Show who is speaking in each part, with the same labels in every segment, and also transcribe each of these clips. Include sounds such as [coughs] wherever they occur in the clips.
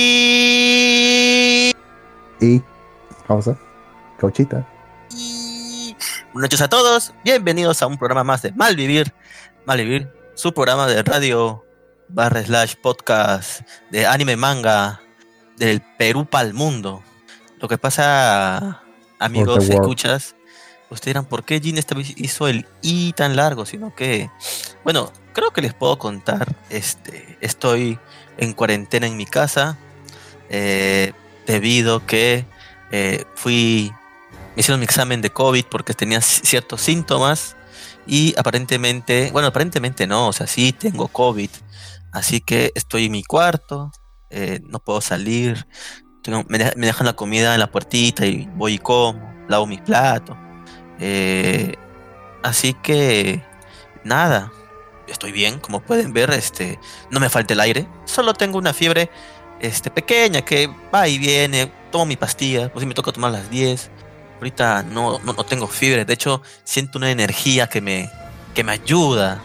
Speaker 1: Y.
Speaker 2: Y. Pausa. Cauchita.
Speaker 1: y- Buenas noches a todos. Bienvenidos a un programa más de Malvivir. Malvivir, su programa de radio barra slash podcast de anime manga del Perú para el mundo. Lo que pasa, amigos, escuchas, ustedes dirán, ¿por qué Jin esta vez hizo el I tan largo? Sino que, bueno, creo que les puedo contar. Este, estoy en cuarentena en mi casa eh, debido que eh, fui, me hicieron mi examen de COVID porque tenía ciertos síntomas y aparentemente, bueno, aparentemente no, o sea, sí tengo COVID, así que estoy en mi cuarto, eh, no puedo salir, me dejan la comida en la puertita y voy y como, lavo mis platos, eh, así que nada, estoy bien, como pueden ver, este, no me falta el aire, solo tengo una fiebre este, pequeña que va y viene, tomo mi pastilla, pues sí me toca tomar las 10. Ahorita no, no, no tengo fiebre, de hecho siento una energía que me, que me ayuda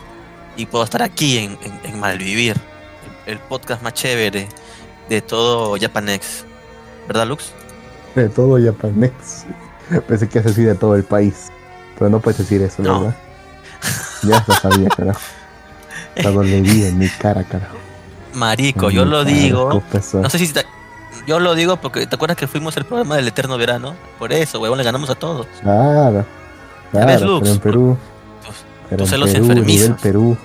Speaker 1: y puedo estar aquí en, en, en Malvivir, el, el podcast más chévere de todo Japanex. ¿Verdad, Lux?
Speaker 2: De todo Japanex. [laughs] Pensé que es así de todo el país. Pero no puedes decir eso,
Speaker 1: No.
Speaker 2: ¿verdad? Ya lo sabía, carajo. La [laughs] dolería en mi cara, carajo.
Speaker 1: Marico, yo lo digo. No sé si te- yo lo digo porque te acuerdas que fuimos el programa del eterno verano. Por eso, huevón, le ganamos a todos.
Speaker 2: Claro.
Speaker 1: Ya ves,
Speaker 2: Claro,
Speaker 1: Lux,
Speaker 2: pero en Perú.
Speaker 1: Tus-
Speaker 2: Pero en
Speaker 1: celos
Speaker 2: Perú, nivel Perú.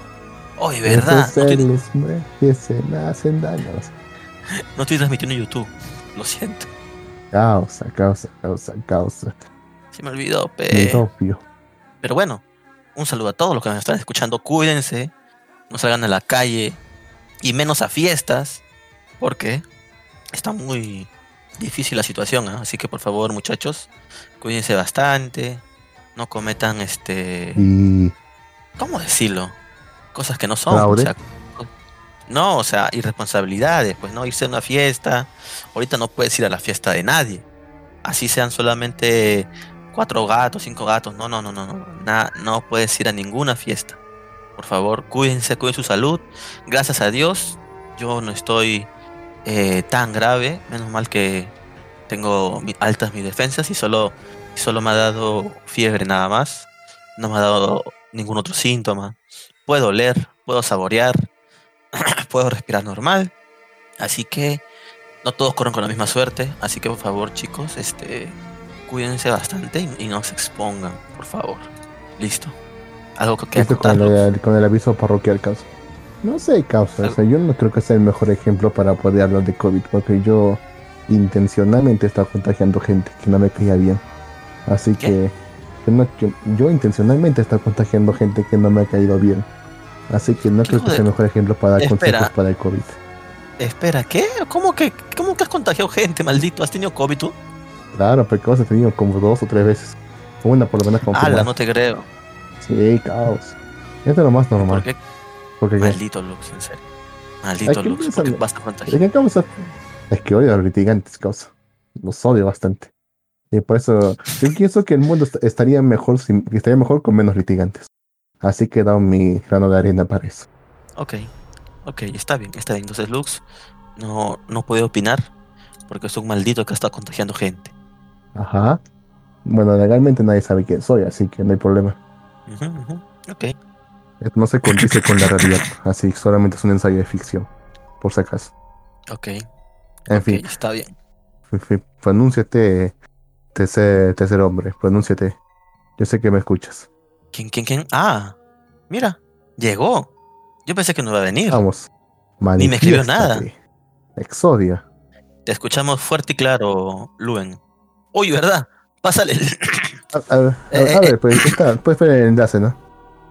Speaker 1: Oye, ¿verdad?
Speaker 2: Esos
Speaker 1: No estoy,
Speaker 2: celos, que se me hacen daño.
Speaker 1: no estoy transmitiendo en YouTube. Lo siento.
Speaker 2: Causa, causa, causa, causa.
Speaker 1: Se me olvidó, pe. Pero bueno, un saludo a todos los que nos están escuchando. Cuídense, no salgan a la calle y menos a fiestas, porque está muy difícil la situación. ¿ah? Así que por favor, muchachos, cuídense bastante. No cometan este.
Speaker 2: Y
Speaker 1: ¿Cómo decirlo? Cosas que no son. O sea, no, o sea, irresponsabilidades, pues no irse a una fiesta. Ahorita no puedes ir a la fiesta de nadie. Así sean solamente cuatro gatos, cinco gatos. No, no, no, no, no. No puedes ir a ninguna fiesta. Por favor, cuídense, cuiden su salud. Gracias a Dios, yo no estoy eh, tan grave. Menos mal que tengo altas mis defensas y solo, solo me ha dado fiebre nada más. No me ha dado ningún otro síntoma. Puedo oler, puedo saborear, [coughs] puedo respirar normal. Así que no todos corren con la misma suerte. Así que por favor, chicos, este, cuídense bastante y, y no se expongan, por favor. Listo. Algo que
Speaker 2: esto con el, con el aviso parroquial, causa. No sé, causa. O sea, yo no creo que sea el mejor ejemplo para poder hablar de COVID, porque yo intencionalmente estaba contagiando gente que no me caía bien. Así
Speaker 1: ¿Qué?
Speaker 2: que yo, no- yo- yo intencionalmente estaba contagiando gente que no me ha caído bien. Así que no
Speaker 1: ¿Qué
Speaker 2: creo que
Speaker 1: hijo
Speaker 2: sea el
Speaker 1: de-
Speaker 2: mejor ejemplo para dar
Speaker 1: Espera.
Speaker 2: consejos para el COVID.
Speaker 1: Espera, ¿qué? ¿Cómo que, ¿Cómo que has contagiado gente, maldito? ¿Has tenido COVID tú?
Speaker 2: Claro, porque has tenido como dos o tres veces. Una por lo menos como
Speaker 1: Ala, no te creo.
Speaker 2: Sí, caos. Esto es lo más normal.
Speaker 1: ¿Por qué?
Speaker 2: Porque
Speaker 1: Maldito Lux, en serio. Maldito
Speaker 2: Ay, ¿qué
Speaker 1: Lux,
Speaker 2: piensan
Speaker 1: ¿por qué
Speaker 2: de-
Speaker 1: vas a contagiar?
Speaker 2: que causa. Es que odio a los litigantes, causa. Los odio bastante. Y por eso yo [laughs] pienso que el mundo est- estaría mejor sin, estaría mejor con menos litigantes. Así que he dado mi grano de arena para eso.
Speaker 1: Ok, ok, está bien, está bien. Entonces, Lux, no, no puede opinar porque es un maldito que está contagiando gente.
Speaker 2: Ajá. Bueno, legalmente nadie sabe quién soy, así que no hay problema.
Speaker 1: Ujú, Ok,
Speaker 2: No se condice con la realidad, [coughs] así que solamente es un ensayo de ficción, por si acaso.
Speaker 1: ok,
Speaker 2: En fin,
Speaker 1: está bien.
Speaker 2: pronúnciate, tercer, tercer hombre, pronúnciate. Yo sé que me escuchas.
Speaker 1: ¿Quién, quién, quién? Ah, mira, llegó. Yo pensé que no iba a venir.
Speaker 2: Vamos.
Speaker 1: Ni me escribió nada.
Speaker 2: Exodia.
Speaker 1: Te escuchamos fuerte y claro, Luen. Uy, ¿verdad? Pásale. el-
Speaker 2: A, a ver, a-
Speaker 1: Eh,
Speaker 2: a ver, pues está, puedes ver el enlace, ¿no?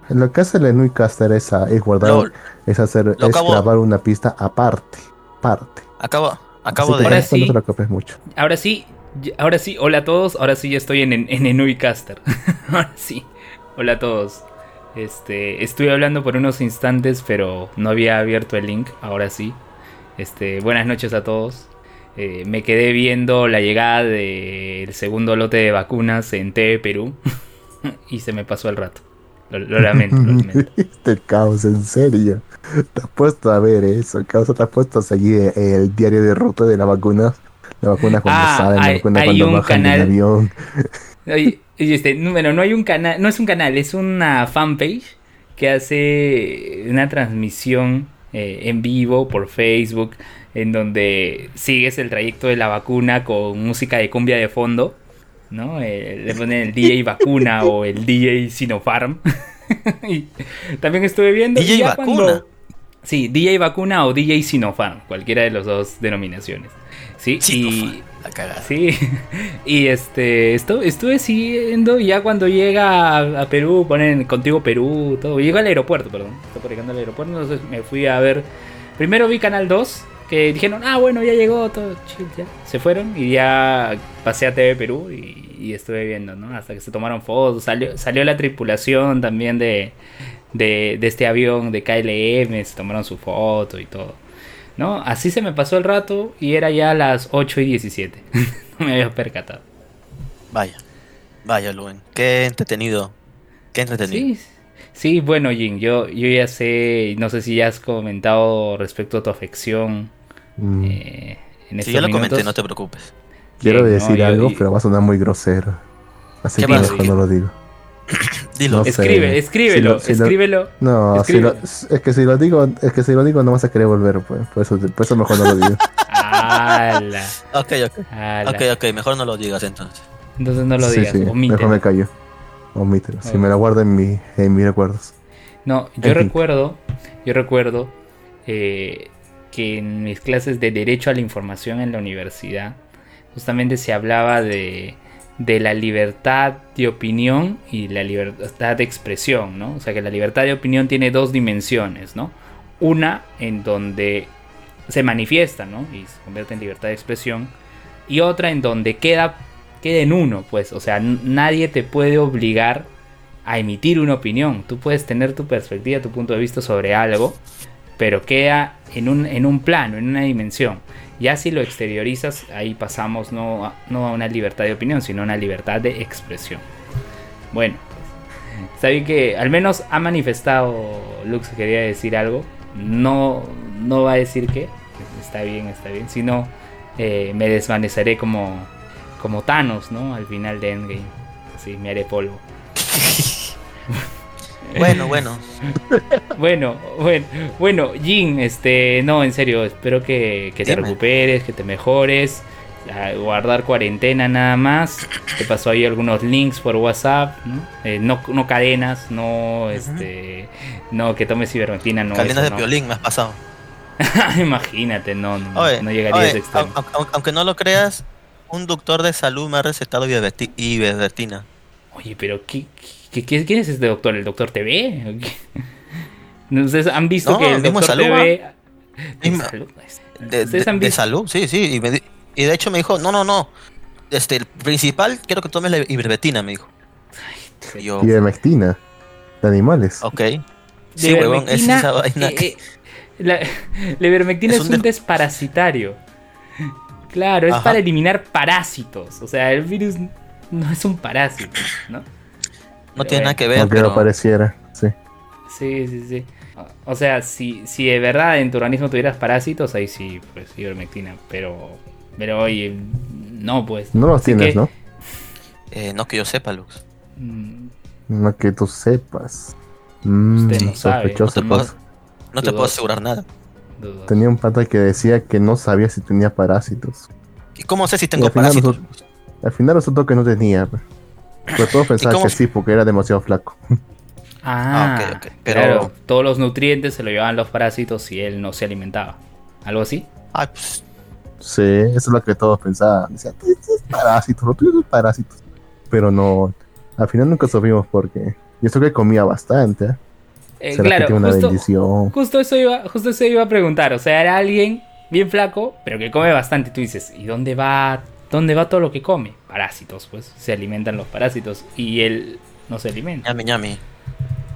Speaker 2: Lo que hace el Nuicaster es, a- es guardar,
Speaker 1: Lo-
Speaker 2: es hacer, es
Speaker 1: acabo-
Speaker 2: grabar una pista aparte, aparte.
Speaker 1: acabo acabo de...
Speaker 3: Ahora
Speaker 2: no- no
Speaker 3: sí.
Speaker 2: te preocupes mucho.
Speaker 3: Ahora sí, ahora sí, hola a todos. Ahora sí ya estoy en, en, en Enuicaster. [laughs] ahora sí, hola a todos. Este, estuve hablando por unos instantes, pero no había abierto el link. Ahora sí. Este, buenas noches a todos. Eh, me quedé viendo la llegada del segundo lote de vacunas en TV Perú [laughs] y se me pasó el rato. Lo, lo lamento, lo [laughs] lamento.
Speaker 2: Este caos, en serio. Te has puesto a ver eso, caos, te has puesto a seguir el diario de ruta de la vacuna. La vacuna cuando
Speaker 3: Ah,
Speaker 2: salen, la
Speaker 3: hay-
Speaker 2: vacuna
Speaker 3: hay
Speaker 2: cuando bajan
Speaker 3: canal.
Speaker 2: del avión.
Speaker 3: Oye, este, no, bueno, no hay un canal, no es un canal, es una fanpage que hace una transmisión eh, en vivo por Facebook en donde sigues el trayecto de la vacuna con música de cumbia de fondo, ¿no? Eh, le ponen el DJ vacuna o el DJ Sinopharm. [laughs] y también estuve viendo.
Speaker 1: DJ vacuna.
Speaker 3: cuando- Sí, DJ vacuna o DJ Sinopharm, cualquiera de las dos denominaciones. Sí,
Speaker 1: Sí,
Speaker 3: y,
Speaker 1: la cagada.
Speaker 3: Sí, [laughs] y este, estu- estuve siguiendo y ya cuando llega a, a Perú, ponen contigo Perú, todo. Llega al aeropuerto, perdón, está por llegando al aeropuerto, entonces me fui a ver. Primero vi Canal 2, que dijeron, ah, bueno, ya llegó, todo chill, ya. Se fueron y ya pasé a TV Perú y, y estuve viendo, ¿no? Hasta que se tomaron fotos, salió, salió la tripulación también de, de, de este avión de KLM, se tomaron su foto y todo. ¿No? Así se me pasó el rato y era ya las 8 y 17. [laughs] no me había percatado.
Speaker 1: Vaya, vaya, Luen. Qué entretenido. Qué entretenido.
Speaker 3: Sí, sí, bueno, Jin, yo, yo ya sé, no sé si ya has comentado respecto a tu afección.
Speaker 2: Mm,
Speaker 3: eh, en
Speaker 1: Sí,
Speaker 3: estos
Speaker 1: ya lo
Speaker 3: minutos.
Speaker 1: comenté, no te preocupes.
Speaker 2: Quiero
Speaker 3: no,
Speaker 2: decir
Speaker 3: yo-
Speaker 2: algo, pero va a sonar muy grosero. Así
Speaker 1: ¿Qué
Speaker 2: que mejor no lo digo. [coughs]
Speaker 1: Dilo.
Speaker 2: No sé.
Speaker 3: Escribe, escríbelo,
Speaker 2: Si lo- si lo-
Speaker 3: escríbelo.
Speaker 2: No, si lo-
Speaker 3: Escribe.
Speaker 2: es que si lo digo, es que si lo digo no vas a querer volver, pues. Por eso, por eso mejor no lo digo.
Speaker 3: Ala, [laughs]
Speaker 1: Ok, ok.
Speaker 3: ala.
Speaker 1: Ok, ok, mejor no lo digas entonces.
Speaker 3: Entonces no lo digas,
Speaker 2: sí,
Speaker 3: omítelo.
Speaker 2: mejor me callo. Omítelo. Si me lo guardo en, mi, en mis recuerdos.
Speaker 3: No, yo
Speaker 2: En fin.
Speaker 3: recuerdo, yo recuerdo eh, que en mis clases de Derecho a la Información en la universidad, justamente se hablaba de, de la libertad de opinión y la libertad de expresión, ¿no? O sea que la libertad de opinión tiene dos dimensiones, ¿no? Una en donde se manifiesta, ¿no? Y se convierte en libertad de expresión. Y otra en donde queda, queda en uno, pues. O sea, nadie te puede obligar a emitir una opinión. Tú puedes tener tu perspectiva, tu punto de vista sobre algo, pero queda en un, en un plano, en una dimensión. Ya si lo exteriorizas, ahí pasamos no a, no a una libertad de opinión, sino a una libertad de expresión. Bueno, está bien que al menos ha manifestado Lux que quería decir algo. No, no va a decir qué. Está bien, está bien. Si no, eh, me desvaneceré como, como Thanos, ¿no? Al final de Endgame. Así, me haré polvo. [laughs]
Speaker 1: Bueno, [laughs] bueno.
Speaker 3: Bueno, bueno, bueno, Jin, este, no, en serio, espero que, que te recuperes, que te mejores, a guardar cuarentena nada más. Te pasó ahí algunos links por WhatsApp, ¿no? Eh, no, no cadenas, no, este, no que tomes ivermectina, no.
Speaker 1: Cadenas
Speaker 3: eso,
Speaker 1: de
Speaker 3: no.
Speaker 1: violín me has pasado. [laughs]
Speaker 3: Imagínate, no, no,
Speaker 1: Oye,
Speaker 3: no llegaría a ese extremo.
Speaker 1: au- au- aunque no lo creas, un doctor de salud me ha recetado ivermecti- ivermectina.
Speaker 3: Oye, pero ¿qué, qué, qué- quién es este doctor? ¿El doctor TV? ¿O qué? ¿No ¿Ustedes han visto
Speaker 1: No,
Speaker 3: que el doctor
Speaker 1: Salud,
Speaker 3: TV... ¿De
Speaker 1: Mismo-
Speaker 3: salud?
Speaker 1: De,
Speaker 3: ¿Ustedes
Speaker 1: de- de salud, sí, sí. Y, me di- y de hecho me dijo, no, no, no. Este, el principal, quiero que tomes la ivermectina, me dijo. Y yo,
Speaker 2: Y de. De animales.
Speaker 1: ok.
Speaker 3: De
Speaker 1: Sí, huevón, es
Speaker 3: ivermectina,
Speaker 1: esa vaina
Speaker 3: eh,
Speaker 1: que-
Speaker 3: eh, la, la ivermectina
Speaker 1: Es
Speaker 3: es,
Speaker 1: un
Speaker 3: un
Speaker 1: des-
Speaker 3: desparasitario. Claro, es
Speaker 1: Ajá.
Speaker 3: para eliminar parásitos. O sea, el virus no es un parásito, ¿no?
Speaker 1: No
Speaker 3: Pero
Speaker 1: tiene nada que ver,
Speaker 2: Aunque no
Speaker 1: pero...
Speaker 2: pareciera. Sí.
Speaker 3: Sí, sí, sí. O sea, si, si de verdad en tu organismo tuvieras parásitos, ahí sí, pues ivermectina. Pero, pero oye, no, pues.
Speaker 2: No los tienes,
Speaker 3: que,
Speaker 2: ¿no?
Speaker 1: Eh, no que yo sepa, Lux.
Speaker 3: mm,
Speaker 2: No que tú sepas. Mm,
Speaker 3: Usted no sabe.
Speaker 2: sospechoso,
Speaker 1: No te puedo-
Speaker 2: pues.
Speaker 1: No te puedo asegurar nada.
Speaker 3: dudoso.
Speaker 2: Tenía un pata que decía que no sabía si tenía parásitos.
Speaker 1: ¿Y cómo sé si tengo parásitos?
Speaker 2: nosotros- Al final resultó que no tenía. Pero todos pensaban que sí, porque era demasiado flaco. [laughs]
Speaker 3: Ah,
Speaker 1: Ah, ok, ok. Pero-
Speaker 3: claro, todos los nutrientes se lo llevaban los parásitos y él no se alimentaba. ¿Algo así?
Speaker 1: Ay, pues,
Speaker 2: Sí, eso es lo que todos pensaban. Decían, "Este es parásitos, lo tuyo es parásitos. Pero no, al final nunca supimos por qué. Y eso que comía bastante. ¿eh?
Speaker 3: Eh,
Speaker 2: ¿Será que
Speaker 3: claro,
Speaker 2: tiene una
Speaker 3: justo,
Speaker 2: bendición?
Speaker 3: justo eso iba, justo eso iba a preguntar. O sea, era alguien bien flaco, pero que come bastante. Tú dices, ¿y dónde va, dónde va todo lo que come? Parásitos, pues. Se alimentan los parásitos. Y él no se alimenta.
Speaker 1: ñami, ñami.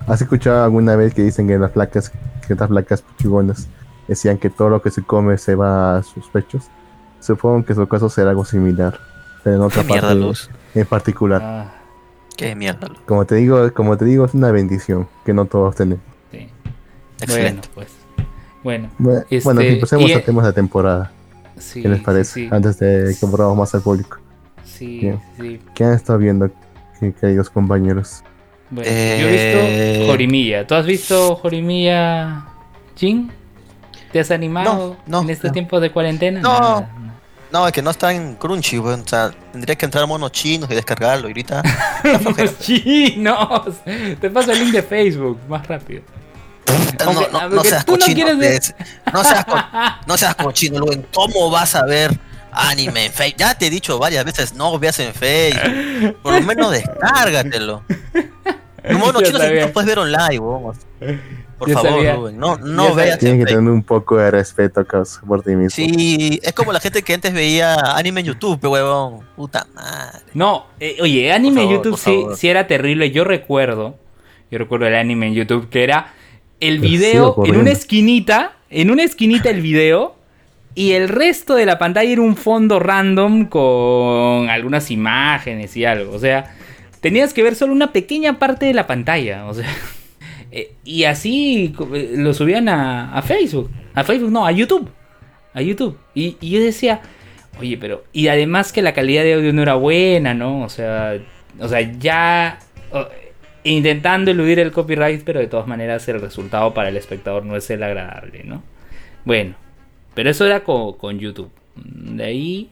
Speaker 2: ¿Has escuchado alguna vez que dicen que las placas, que las placas pichigonas decían que todo lo que se come se va a sus pechos? Supongo que en su caso será algo similar. Pero en otra
Speaker 1: ¿Qué mierda,
Speaker 2: parte
Speaker 1: Luz?
Speaker 2: en particular.
Speaker 3: Ah,
Speaker 1: Qué mierda, Lux.
Speaker 2: Como te digo, como te digo, es una bendición que no todos tenemos.
Speaker 3: Sí.
Speaker 1: Excelente.
Speaker 3: Bueno, pues. Bueno,
Speaker 2: Bueno,
Speaker 3: Este,
Speaker 2: bueno, empecemos
Speaker 3: y-
Speaker 2: a temas de temporada.
Speaker 3: Sí.
Speaker 2: ¿Qué les parece?
Speaker 3: Sí,
Speaker 2: Antes de que abramos más al público.
Speaker 3: sí,
Speaker 2: Bien.
Speaker 3: sí.
Speaker 2: ¿Qué han estado viendo, qué- queridos compañeros?
Speaker 3: Bueno, yo he
Speaker 1: Eh,
Speaker 3: visto Jorimilla. ¿Tú has visto Jorimilla, Jin? ¿Te has animado
Speaker 1: No, no,
Speaker 3: en este
Speaker 1: no.
Speaker 3: tiempo de cuarentena?
Speaker 1: No. No, es que no está en Crunchy, weón. O sea, tendría que entrar a monos chinos y descargarlo. Y ahorita.
Speaker 3: Los [laughs] chinos. Te paso el link de Facebook, más rápido.
Speaker 1: No,
Speaker 3: Aunque-
Speaker 1: no, no seas
Speaker 3: no
Speaker 1: cochino.
Speaker 3: quieres.
Speaker 1: No seas, co- no seas cochino, Luen. ¿Cómo vas a ver anime en Facebook? Ya te he dicho varias veces, no veas en Facebook. Por lo menos descárgatelo. Un mono chino no puedes ver online, weón. Por
Speaker 3: Ya
Speaker 1: favor. Luen. No, no veas
Speaker 2: Tienes
Speaker 1: en
Speaker 2: que tener un poco de respeto, por ti mismo.
Speaker 1: Sí, es como la gente que antes veía anime en YouTube, huevón. Puta madre.
Speaker 3: No, eh, oye, anime en YouTube sí,
Speaker 1: favor.
Speaker 3: sí era terrible. Yo recuerdo, yo recuerdo el anime en YouTube que era el video en una esquinita, en una esquinita el video y el resto de la pantalla era un fondo random con algunas imágenes y algo. O sea, tenías que ver solo una pequeña parte de la pantalla. O sea, [laughs] eh, y así eh, lo subían a, a Facebook. A Facebook, no, a YouTube. A YouTube. Y, y yo decía, oye, pero. Y además que la calidad de audio no era buena, ¿no? O sea, o sea, ya. O- intentando eludir el copyright, pero de todas maneras el resultado para el espectador no es el agradable, ¿no? Bueno, pero eso era con, con YouTube. De ahí.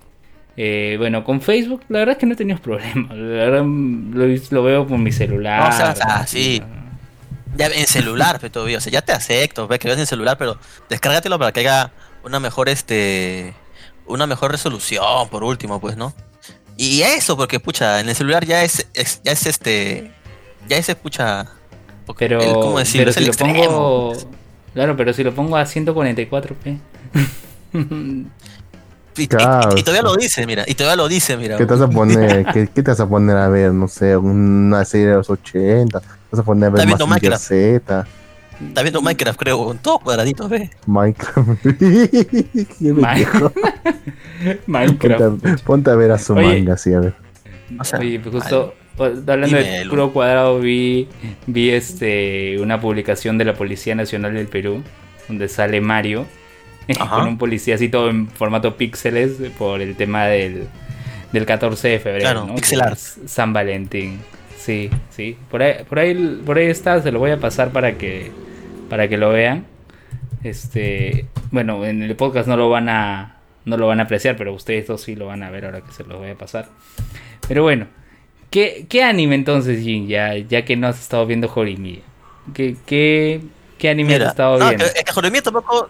Speaker 3: eh, bueno, con Facebook, la verdad es que no he tenido [laughs] problemas. La verdad, lo, lo veo con mi celular.
Speaker 1: Seas así. Ya en celular, pe, todavía. O sea, ya te acepto, ve que lo ves en celular, pero descárgatelo para que haya una mejor, este. Una mejor resolución, por último, pues, ¿no? Y eso, porque, pucha, en el celular ya es, es- ya es este. Ya es, pucha. porque
Speaker 3: Pero,
Speaker 1: el- ¿cómo decirlo?
Speaker 3: pero
Speaker 1: Es
Speaker 3: si lo
Speaker 1: extremo,
Speaker 3: pongo. Claro, pero si lo pongo a 144p. [laughs]
Speaker 1: Y, y-
Speaker 2: Claro,
Speaker 1: y todavía
Speaker 2: sí.
Speaker 1: lo dice, mira. Y todavía lo dice, mira.
Speaker 2: ¿Qué te vas a [laughs] poner? ¿qué, qué te vas a poner a ver? No sé, una serie de los 80. ¿Te vas a poner a ver
Speaker 1: Está viendo
Speaker 2: Mazinger
Speaker 1: Minecraft.
Speaker 2: Z?
Speaker 1: Está viendo Minecraft, creo, con todos cuadraditos, ve.
Speaker 2: Minecraft. [laughs] Qué viejo.
Speaker 3: Minecraft.
Speaker 2: Ponte, a- ponte a ver a su
Speaker 3: Oye.
Speaker 2: manga, así, a ver.
Speaker 1: O sea,
Speaker 3: Oye, pues justo pues, hablando de puro cuadrado, vi, vi este una publicación de la Policía Nacional del Perú, donde sale Mario, [laughs]
Speaker 1: Ajá.
Speaker 3: con un policía así todo en formato píxeles por el tema del, del 14 de febrero,
Speaker 1: Claro,
Speaker 3: ¿no?
Speaker 1: pixel
Speaker 3: San Valentín. Sí, sí. Por ahí, por ahí, por ahí está, se lo voy a pasar para que, para que lo vean. Este, bueno, en el podcast no lo van a, no lo van a apreciar, pero ustedes dos sí lo van a ver ahora que se los voy a pasar. Pero bueno, ¿qué, qué anime entonces, Jin? Ya, ya que no has estado viendo Horimiya. ¿Qué, qué, qué anime has
Speaker 1: Mira,
Speaker 3: estado
Speaker 1: no,
Speaker 3: viendo?
Speaker 1: es que tampoco,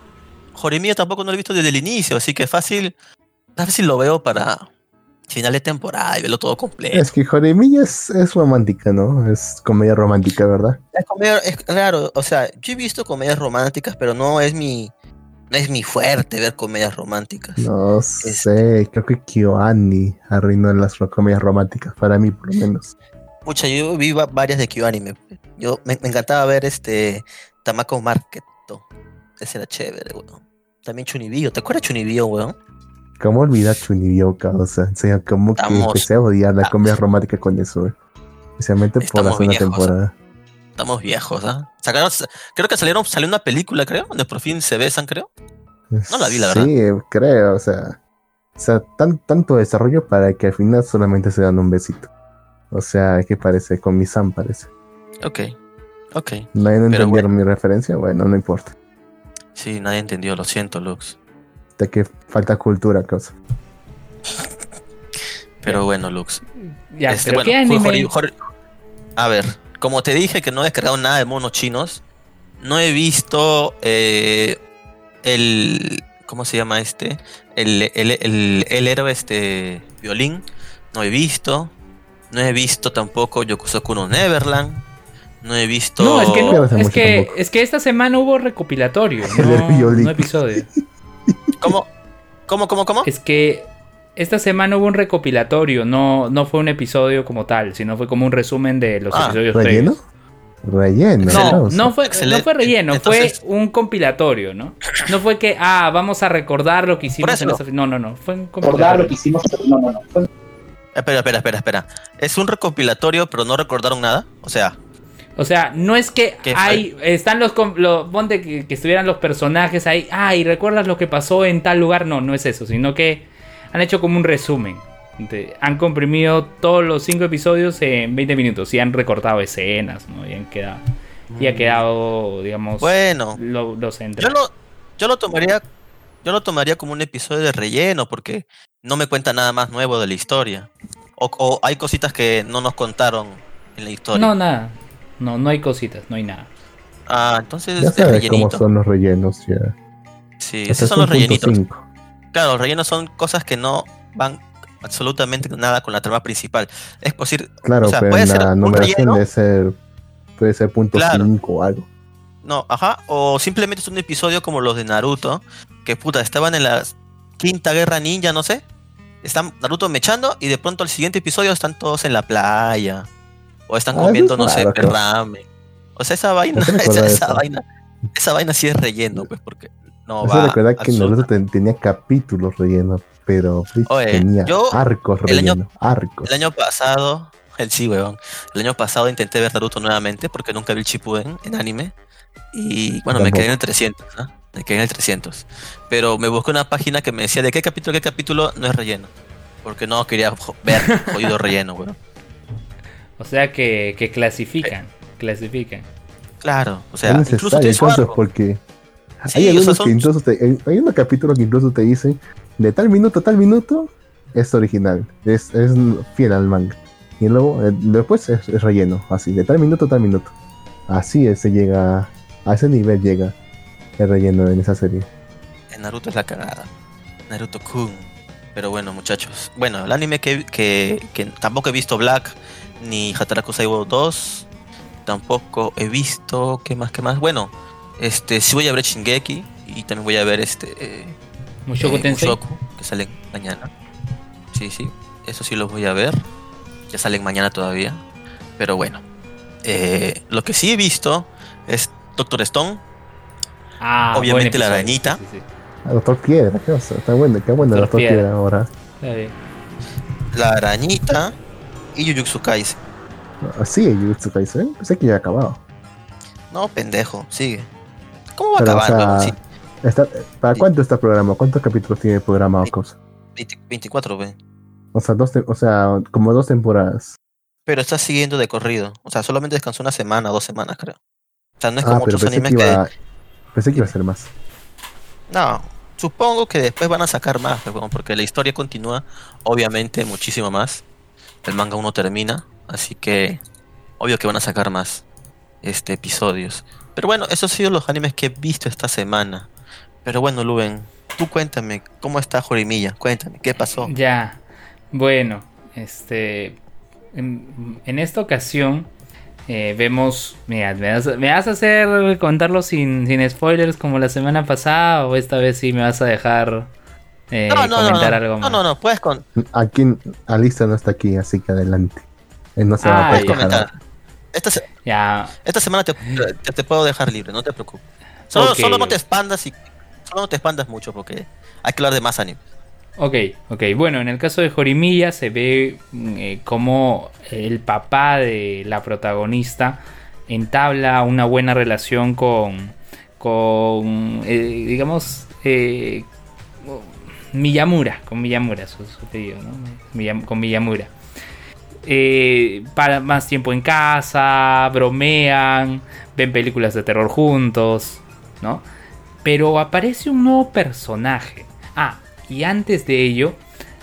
Speaker 1: Joremía tampoco no lo he visto desde el inicio, así que fácil, fácil lo veo para final de temporada y verlo todo completo.
Speaker 2: Es que Joremilla es, es romántica, ¿no? Es comedia romántica, ¿verdad?
Speaker 1: Es, comedia- es raro, o sea, yo he visto comedias románticas, pero no es mi, no es mi fuerte ver comedias románticas.
Speaker 2: No sé, creo que KyoAni arruinó las comedias románticas, para mí por lo menos.
Speaker 1: Mucha, yo vi va- varias de Q anime. Yo me, me encantaba ver este Tamako Marketo. Ese era chévere, weón. También Chunibyo, ¿te acuerdas de Chunibyo, weón?
Speaker 2: ¿Cómo olvidar Chunibyo, o sea, o sea, como que empecé a odiar la comedia romántica con eso, güey. Especialmente por la segunda
Speaker 1: viejos,
Speaker 2: temporada.
Speaker 1: Estamos viejos, ¿ah? Sacaron, creo que salieron, salió una película, creo, donde por fin se besan, creo. No la vi, la
Speaker 2: Sí, creo, o sea. O sea, tan, tanto desarrollo para que al final solamente se dan un besito. O sea, ¿qué parece? Con mi Sam parece.
Speaker 1: Ok, ok.
Speaker 2: Nadie no
Speaker 1: Pero
Speaker 2: entendieron mi referencia, bueno, no importa.
Speaker 1: Sí, nadie entendió, lo siento, Lux.
Speaker 2: De que falta cultura, cosa.
Speaker 1: Pero bueno, Lux.
Speaker 3: Ya,
Speaker 1: Este,
Speaker 3: pero
Speaker 1: bueno, A ver, como te dije que no he descargado nada de monos chinos, no he visto eh, el. ¿Cómo se llama este? El, el, el, el héroe este violín. No he visto. No he visto tampoco Yokusoku no Neverland. No he visto.
Speaker 3: No, es que no, es que, es que esta semana hubo recopilatorio, [laughs]
Speaker 2: El
Speaker 3: no,
Speaker 2: violín.
Speaker 3: no episodio.
Speaker 1: ¿Cómo? ¿Cómo, cómo, cómo?
Speaker 3: Es que esta semana hubo un recopilatorio, no, no fue un episodio como tal, sino fue como un resumen de los
Speaker 1: Ah,
Speaker 3: episodios
Speaker 2: ¿Relleno?
Speaker 3: previos.
Speaker 2: Relleno.
Speaker 3: No, no fue, no
Speaker 1: Excelente.
Speaker 3: fue relleno,
Speaker 1: Entonces-
Speaker 3: fue un compilatorio, ¿no? No fue que, ah, vamos a recordar lo que hicimos
Speaker 1: eso.
Speaker 3: en esta... No, no, no, fue un
Speaker 4: recordar lo
Speaker 3: compilatorio.
Speaker 4: que hicimos. No, no, no. Fue
Speaker 1: Espera, espera, espera, espera. ¿Es un recopilatorio pero no recordaron nada? O sea,
Speaker 3: O sea, no es que hay. Están los. com- lo- ponte que, que estuvieran los personajes ahí. Ay, ¿recuerdas lo que pasó en tal lugar? No, no es eso. Sino que han hecho como un resumen. De- han comprimido todos los cinco episodios en 20 minutos. Y han recortado escenas, ¿no? Y han quedado. Y ha quedado, digamos.
Speaker 1: bueno,
Speaker 3: lo, lo
Speaker 1: yo lo, yo lo tomaría, yo lo tomaría como un episodio de relleno porque no me cuenta nada más nuevo de la historia. O, o hay cositas que no nos contaron en la historia.
Speaker 3: No, nada. No, no hay cositas, no hay nada.
Speaker 1: Ah, entonces
Speaker 2: Ya
Speaker 1: es
Speaker 2: sabes cómo
Speaker 1: rellenito.
Speaker 2: son los rellenos ya.
Speaker 1: Sí, esos
Speaker 2: es
Speaker 1: son los rellenitos.
Speaker 2: cinco.
Speaker 1: Claro, los rellenos son cosas que no van absolutamente nada con la trama principal. Es decir,
Speaker 2: Claro,
Speaker 1: o sea,
Speaker 2: pero
Speaker 1: puede ser un relleno.
Speaker 2: ser, puede ser punto
Speaker 1: Claro.
Speaker 2: 5 o algo.
Speaker 1: No, ajá. O simplemente es un episodio como los de Naruto, que puta, estaban en la quinta guerra ninja, no sé. Están Naruto mechando y de pronto al siguiente episodio están todos en la playa. O están
Speaker 2: Ah,
Speaker 1: comiendo,
Speaker 2: es
Speaker 1: no sé,
Speaker 2: raro,
Speaker 1: ramen. O sea, esa vaina, [laughs]
Speaker 2: No
Speaker 1: esa, vaina, esa vaina sí es relleno, pues, porque no
Speaker 2: No
Speaker 1: va.
Speaker 2: recuerda que Naruto ten- tenía capítulos rellenos, pero Bleach
Speaker 1: Oye,
Speaker 2: tenía
Speaker 1: yo
Speaker 2: arcos
Speaker 1: el año-
Speaker 2: rellenos, arcos.
Speaker 1: El año pasado, el [laughs] sí, weón. El año pasado intenté ver Naruto nuevamente porque nunca vi el Shippuden en anime. Y bueno, me quedé en el 300, ¿no? Me quedé en el 300. Pero me busqué una página que me decía de qué capítulo, qué capítulo no es relleno. Porque no quería ver [laughs] jodido relleno, weón.
Speaker 3: O sea que, que clasifican. Clasifican.
Speaker 1: Claro, o sea, incluso
Speaker 2: necesario
Speaker 1: tiene su arco.
Speaker 2: porque
Speaker 1: Sí,
Speaker 2: hay algunos
Speaker 1: son-
Speaker 2: que incluso te, hay- hay unos capítulos que incluso te dicen de tal minuto a tal minuto es original, es, es fiel al manga. Y luego eh, después es, es relleno, así, de tal minuto a tal minuto. Así es, se llega, a ese nivel llega el relleno en esa serie.
Speaker 1: En Naruto es la cagada. Naruto Kun. Pero bueno, muchachos. Bueno, el anime que, que, que tampoco he visto Black ni Hataraku Saibo 2. Tampoco he visto. ¿Qué más? ¿Qué más? Bueno, este sí voy a ver Shingeki. Y también voy a ver este. eh,
Speaker 3: Mushoku
Speaker 1: eh,
Speaker 3: Tensei.
Speaker 1: Mushoku, que salen mañana. Sí, sí. Eso sí los voy a ver. Ya salen mañana todavía. Pero bueno. eh, lo que sí he visto es Doctor Stone.
Speaker 3: Ah,
Speaker 1: Obviamente la arañita.
Speaker 3: Sí, sí, sí.
Speaker 2: Ah, Doctor Piedra, qué está bueno, qué bueno
Speaker 3: Doctor
Speaker 2: Doctor
Speaker 3: Piedra.
Speaker 2: Piedra ahora.
Speaker 3: Está.
Speaker 1: La arañita. Y Jujutsu Kaisen.
Speaker 2: Así es Jujutsu Kaisen, pensé que ya ha acabado.
Speaker 1: No, pendejo, sigue. ¿Cómo va a
Speaker 2: Pero, o
Speaker 1: acabar,
Speaker 2: sea,
Speaker 1: weón? Sí,
Speaker 2: está- ¿Para cuánto está el programa? ¿Cuántos capítulos tiene el programa o
Speaker 1: Sí.
Speaker 2: cosa?
Speaker 1: 20 24, ve.
Speaker 2: O sea, dos o sea, como dos temporadas.
Speaker 1: Pero está siguiendo de corrido. O sea, solamente descansó una semana, dos semanas, creo. O sea, no es
Speaker 2: Ah,
Speaker 1: como
Speaker 2: pero
Speaker 1: otros animes
Speaker 2: que, pensé que iba a ser más.
Speaker 1: No, supongo que después van a sacar más, weón, porque la historia continúa, obviamente, muchísimo más. El manga uno termina, así que obvio que van a sacar más este episodios. Pero bueno, esos han sido los animes que he visto esta semana. Pero bueno, Luben, tú cuéntame, ¿cómo está Jorimilla? Cuéntame, ¿qué pasó?
Speaker 3: Ya. Bueno, este. En, en esta ocasión eh, vemos. Mira, ¿me vas, me vas a hacer contarlo sin, sin spoilers como la semana pasada? ¿O esta vez sí me vas a dejar eh,
Speaker 1: No, no, no,
Speaker 3: comentar
Speaker 1: no,
Speaker 3: algo
Speaker 1: no,
Speaker 3: más?
Speaker 1: no, no, puedes, con,
Speaker 2: Aquí, Alisa no está aquí, así que adelante. Él no se va
Speaker 3: Ah,
Speaker 2: a
Speaker 1: puedes
Speaker 2: poder quejar.
Speaker 1: comentar. Esta, se-
Speaker 3: Ya.
Speaker 1: esta semana te, te, te puedo dejar libre, no te preocupes. Solo, solo no te expandas y solo no te expandas mucho porque hay que hablar de más anime.
Speaker 3: Ok, ok. Bueno, en el caso de Jorimilla se ve mm, eh, como el papá de la protagonista entabla una buena relación con, con eh, digamos, eh, Miyamura, con Miyamura, su, su apellido, ¿no? Miyam- con Miyamura. Eh, para más tiempo en casa, bromean, ven películas de terror juntos, ¿no? Pero aparece un nuevo personaje. Ah, y antes de ello,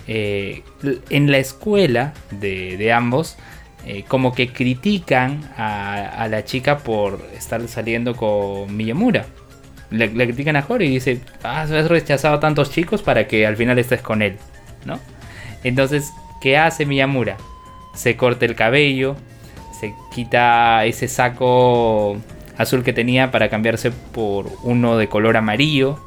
Speaker 3: eh, en la escuela de, de ambos, eh, como que critican a, a la chica por estar saliendo con Miyamura. Le, critican a Hori y dice, ah, has rechazado a tantos chicos para que al final estés con él, ¿no? Entonces, ¿qué hace Miyamura? Se corta el cabello, se quita ese saco azul que tenía para cambiarse por uno de color amarillo,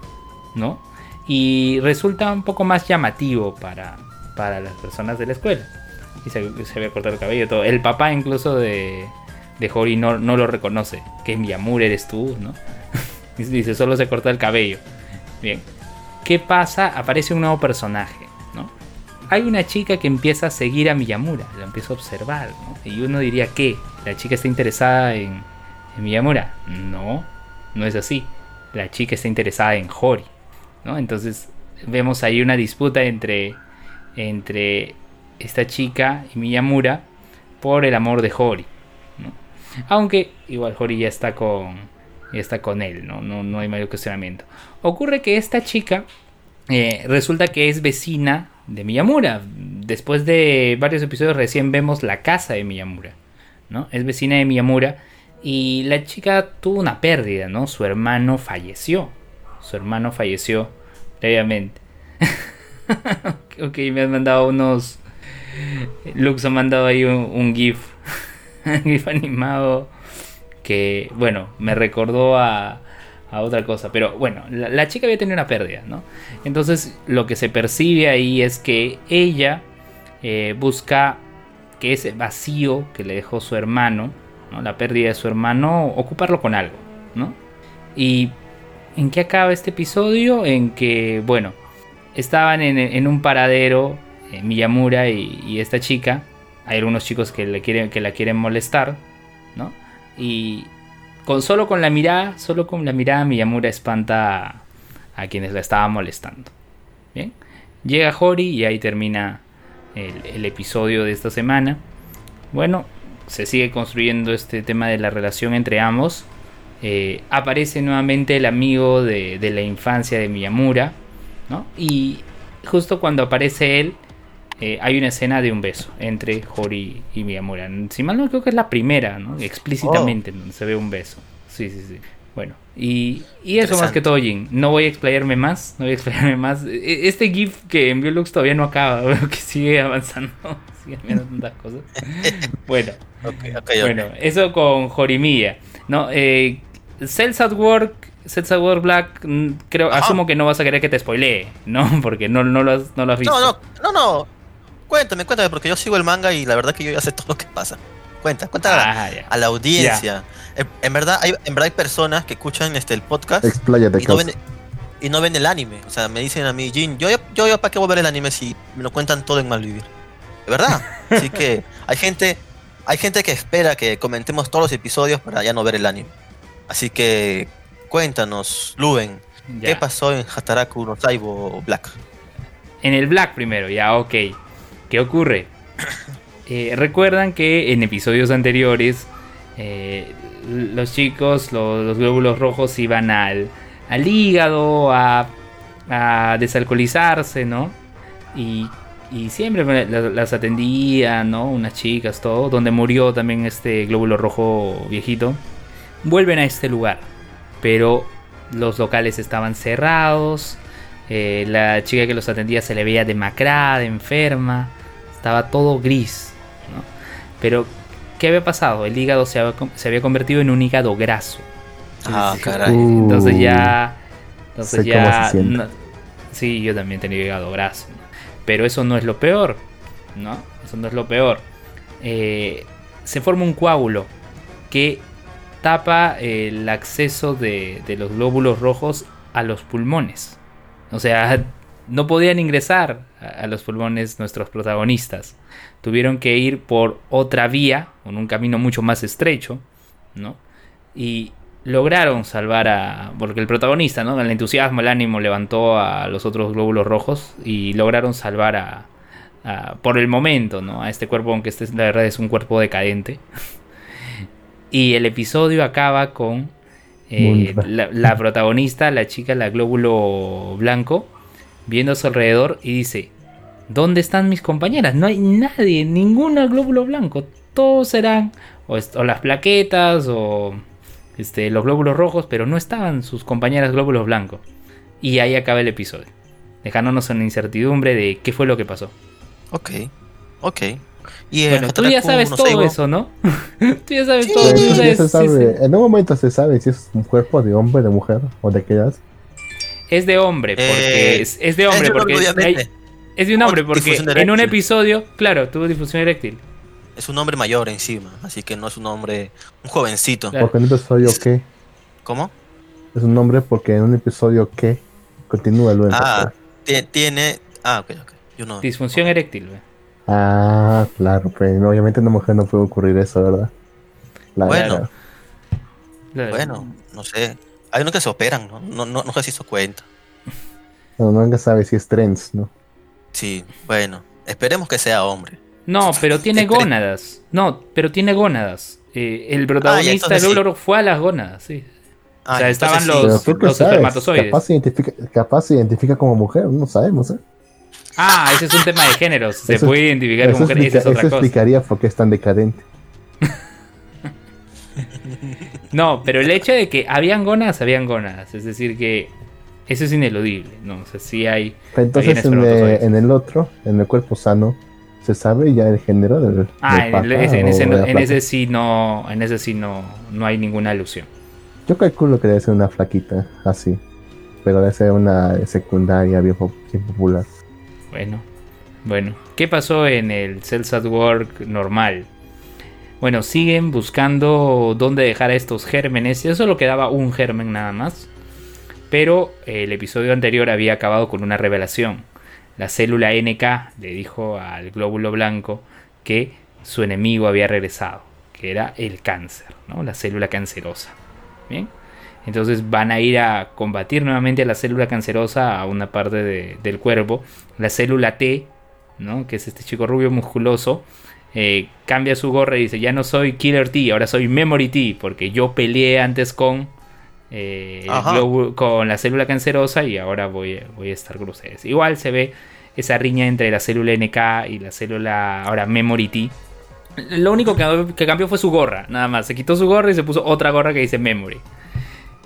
Speaker 3: ¿no? Y resulta un poco más llamativo para, para las personas de la escuela. Y se, se ve cortar el cabello todo. El papá incluso de, de no, no lo reconoce. Que Miyamura eres tú, ¿no? [laughs] Dice, solo se cortó el cabello. Bien. ¿Qué pasa? Aparece un nuevo personaje. Hay una chica que empieza a seguir a Miyamura, lo empieza a observar, ¿no? Y uno diría que la chica está interesada en, en Miyamura. No, no es así. La chica está interesada en Hori, ¿no? Entonces vemos ahí una disputa entre, entre esta chica y Miyamura por el amor de Hori, ¿no? Aunque igual Hori ya está con, ya está con él, ¿no? No, no hay mayor cuestionamiento. Ocurre que esta chica eh, resulta que es vecina de Miyamura. Después de varios episodios recién vemos la casa de Miyamura, ¿no? Es vecina de Miyamura y la chica tuvo una pérdida, ¿no? Su hermano falleció. Su hermano falleció previamente. [laughs] ok, me han mandado unos... Lux ha mandado ahí un, un GIF. [laughs] un GIF animado que, bueno, me recordó a, a otra cosa. Pero bueno, la, chica había tenido una pérdida, ¿no? Entonces lo que se percibe ahí es que ella eh, busca que ese vacío que le dejó su hermano, ¿no? la pérdida de su hermano, ocuparlo con algo, ¿no? Y ¿en qué acaba este episodio? En que, bueno, estaban en, en un paradero eh, Miyamura y, y, esta chica. Hay algunos chicos que, le quieren, que la quieren molestar, ¿no? Y, con solo con la mirada, solo con la mirada Miyamura espanta a, quienes la estaban molestando. Bien, llega Hori y ahí termina el, el, episodio de esta semana. Bueno, se sigue construyendo este tema de la relación entre ambos. Eh, aparece nuevamente el amigo de, de, la infancia de Miyamura, ¿no? Y justo cuando aparece él, eh, hay una escena de un beso entre Hori y Miyamura. Si mal no creo que es la primera, ¿no? Explícitamente oh. se ve un beso. Sí, sí, sí. Bueno, y, y eso más que todo, Jin. No voy a explayarme más, no voy a explayarme más. Este GIF que envió Lux todavía no acaba, [laughs] veo que sigue avanzando, [laughs] sigue viendo tantas cosas. [laughs] Bueno,
Speaker 1: okay, okay,
Speaker 3: bueno, okay. eso con Jorimilla. No, eh, Cells at Work, Cells at Work Black, creo, Ajá. asumo que no vas a querer que te spoilee, ¿no? Porque no, no, lo, has, no lo has visto.
Speaker 1: No, no, no, no. Cuéntame, cuéntame, porque yo sigo el manga y la verdad que yo ya sé [laughs] todo lo que pasa. Cuenta, cuenta
Speaker 3: Ah,
Speaker 1: a, la audiencia. En, en verdad, hay, en verdad hay personas que escuchan este el podcast
Speaker 2: Expláyate,
Speaker 1: y no, ven, y no ven el anime. O sea, me dicen a mí, Jin, yo, yo, yo para qué voy a ver el anime si me lo cuentan todo en Malvivir. De verdad. [laughs] Así que hay gente, hay gente que espera que comentemos todos los episodios para ya no ver el anime. Así que cuéntanos, Luven,
Speaker 3: Ya.
Speaker 1: ¿qué pasó en Hataraku no Saibo Black?
Speaker 3: En el Black primero, ya, ok. ¿Qué ocurre? Eh, Recuerdan que en episodios anteriores eh, los chicos, los, los, glóbulos rojos iban al, al hígado a, a, desalcoholizarse, ¿no? Y, y siempre las, las, atendían, ¿no? Unas chicas, todo, donde murió también este glóbulo rojo viejito. Vuelven a este lugar, pero los locales estaban cerrados. Eh, la chica que los atendía se le veía demacrada, enferma. Estaba todo gris. ¿no? Pero, ¿qué había pasado? El hígado se había, se había convertido en un hígado graso.
Speaker 1: Ah, caray.
Speaker 3: Entonces ya. Entonces
Speaker 2: sé
Speaker 3: ya.
Speaker 2: cómo se siente.
Speaker 3: no- sí, yo también tenía hígado graso. Pero eso no es lo peor. ¿No? Eso no es lo peor. Eh, se forma un coágulo que tapa el acceso de, de los glóbulos rojos a los pulmones. O sea, no podían ingresar a, los pulmones nuestros protagonistas. Tuvieron que ir por otra vía, con un camino mucho más estrecho, ¿no? Y lograron salvar a... Porque el protagonista, ¿no? El entusiasmo, el ánimo levantó a los otros glóbulos rojos y lograron salvar a... a- por el momento, ¿no? A este cuerpo, aunque este la verdad es un cuerpo decadente. [laughs] y el episodio acaba con eh, la protagonista, la chica, la glóbulo blanco, viendo a su alrededor y dice, ¿dónde están mis compañeras? No hay nadie, ninguna glóbulo blanco. Todos serán o, las plaquetas o este, los glóbulos rojos, pero no estaban sus compañeras glóbulos blancos. Y ahí acaba el episodio, dejándonos en incertidumbre de qué fue lo que pasó.
Speaker 1: Ok, ok. Y
Speaker 3: Bueno, tú ya sabes todo eso, ¿no? [laughs] tú ya sabes
Speaker 1: Sí,
Speaker 3: todo. Tú
Speaker 2: ya
Speaker 3: sí, sí.
Speaker 2: en un momento se sabe si es un cuerpo de hombre, de mujer o de qué edad.
Speaker 3: Es de hombre, porque
Speaker 1: Eh,
Speaker 3: es, es de hombre,
Speaker 1: Es
Speaker 3: porque es,
Speaker 1: obviamente.
Speaker 3: hay- es de un hombre,
Speaker 1: Oh,
Speaker 3: porque en un episodio, claro, tuvo difusión eréctil.
Speaker 1: Es un hombre mayor encima, así que no es un hombre, un jovencito.
Speaker 3: Claro.
Speaker 2: Porque en un episodio que
Speaker 1: ¿Cómo?
Speaker 2: es un hombre porque en un episodio que continúa luego.
Speaker 1: Ah, tie- tiene. Ah, ok, ok. Yo no.
Speaker 3: Disfunción eréctil, ve.
Speaker 2: Ah, claro, pero obviamente en una mujer no puede ocurrir eso, ¿verdad? Claro,
Speaker 1: Bueno.
Speaker 2: Claro.
Speaker 1: Bueno, no sé. Hay unos que se operan, ¿no? No, no, no sé si eso cuenta.
Speaker 2: No, nunca sabe si es trends, ¿no?
Speaker 1: Sí, bueno. Esperemos que sea hombre.
Speaker 3: No, [laughs] pero tiene gónadas. No, pero tiene gónadas. Eh, el protagonista
Speaker 1: entonces
Speaker 3: de
Speaker 1: sí.
Speaker 3: Global fue a las gónadas, sí.
Speaker 1: Ah,
Speaker 3: O sea, estaban
Speaker 1: sí.
Speaker 3: los- los espermatozoides.
Speaker 2: capaz se identifica, capaz se identifica como mujer, no sabemos, ¿eh?
Speaker 3: Ah, ese es un tema de géneros. Se
Speaker 2: Eso-
Speaker 3: puede identificar como mujer, esa es otra
Speaker 2: eso
Speaker 3: cosa.
Speaker 2: explicaría por qué es tan decadente.
Speaker 3: No, pero el hecho de que habían gónadas, habían gónadas. Es decir, que eso es ineludible. No, o sea, sí hay.
Speaker 2: Entonces en,
Speaker 3: espermatozoides.
Speaker 2: en el otro, en el cuerpo sano, ¿se sabe ya el género del,
Speaker 3: Ah,
Speaker 2: del
Speaker 3: en, el- ese, en ese, no- en ese sí no, en ese sí no, no hay ninguna alusión.
Speaker 2: Yo calculo que debe ser una flaquita, así. Pero debe ser una secundaria bien popular.
Speaker 3: Bueno, bueno. ¿Qué pasó en el Cells at Work normal? Bueno, siguen buscando dónde dejar a estos gérmenes. Eso solo quedaba un germen nada más. Pero eh, el episodio anterior había acabado con una revelación. La célula NK le dijo al glóbulo blanco que su enemigo había regresado, que era el cáncer, ¿no? la célula cancerosa. Bien, entonces van a ir a combatir nuevamente a la célula cancerosa a una parte de- del cuerpo. La célula T, ¿no? que es este chico rubio musculoso, eh, cambia su gorra y dice, ya no soy Killer T, ahora soy Memory T, porque yo peleé antes con, eh, globo- con la célula cancerosa y ahora voy, a- voy a estar con ustedes. Igual se ve esa riña entre la célula NK y la célula ahora Memory T. Lo único que, que cambió fue su gorra, nada más. Se quitó su gorra y se puso otra gorra que dice Memory.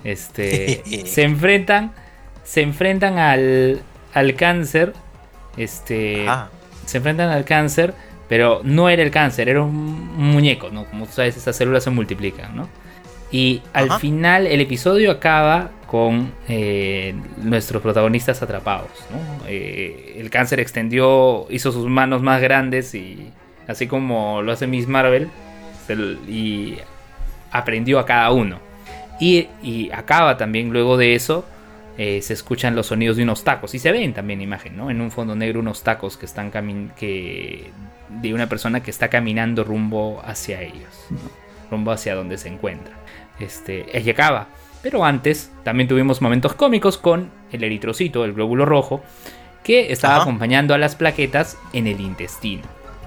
Speaker 3: Este, [laughs] se enfrentan, se enfrentan al, al cáncer. Este, se enfrentan al cáncer, pero no era el cáncer, era un muñeco, ¿no? Como tú sabes, esas células se multiplican, ¿no? Y al
Speaker 1: Ajá.
Speaker 3: final el episodio acaba con eh, nuestros protagonistas atrapados, ¿no? Eh, el cáncer extendió, hizo sus manos más grandes y así como lo hace Miss Marvel, se y aprendió a cada uno. Y, y acaba también luego de eso, eh, se escuchan los sonidos de unos tacos y se ven también imagen, ¿no? En un fondo negro unos tacos que están camin que de una persona que está caminando rumbo hacia ellos, ¿no? rumbo hacia donde se encuentra. Este, y acaba. Pero antes también tuvimos momentos cómicos con el eritrocito, el glóbulo rojo, que estaba
Speaker 1: Ajá.
Speaker 3: acompañando a las plaquetas en el intestino,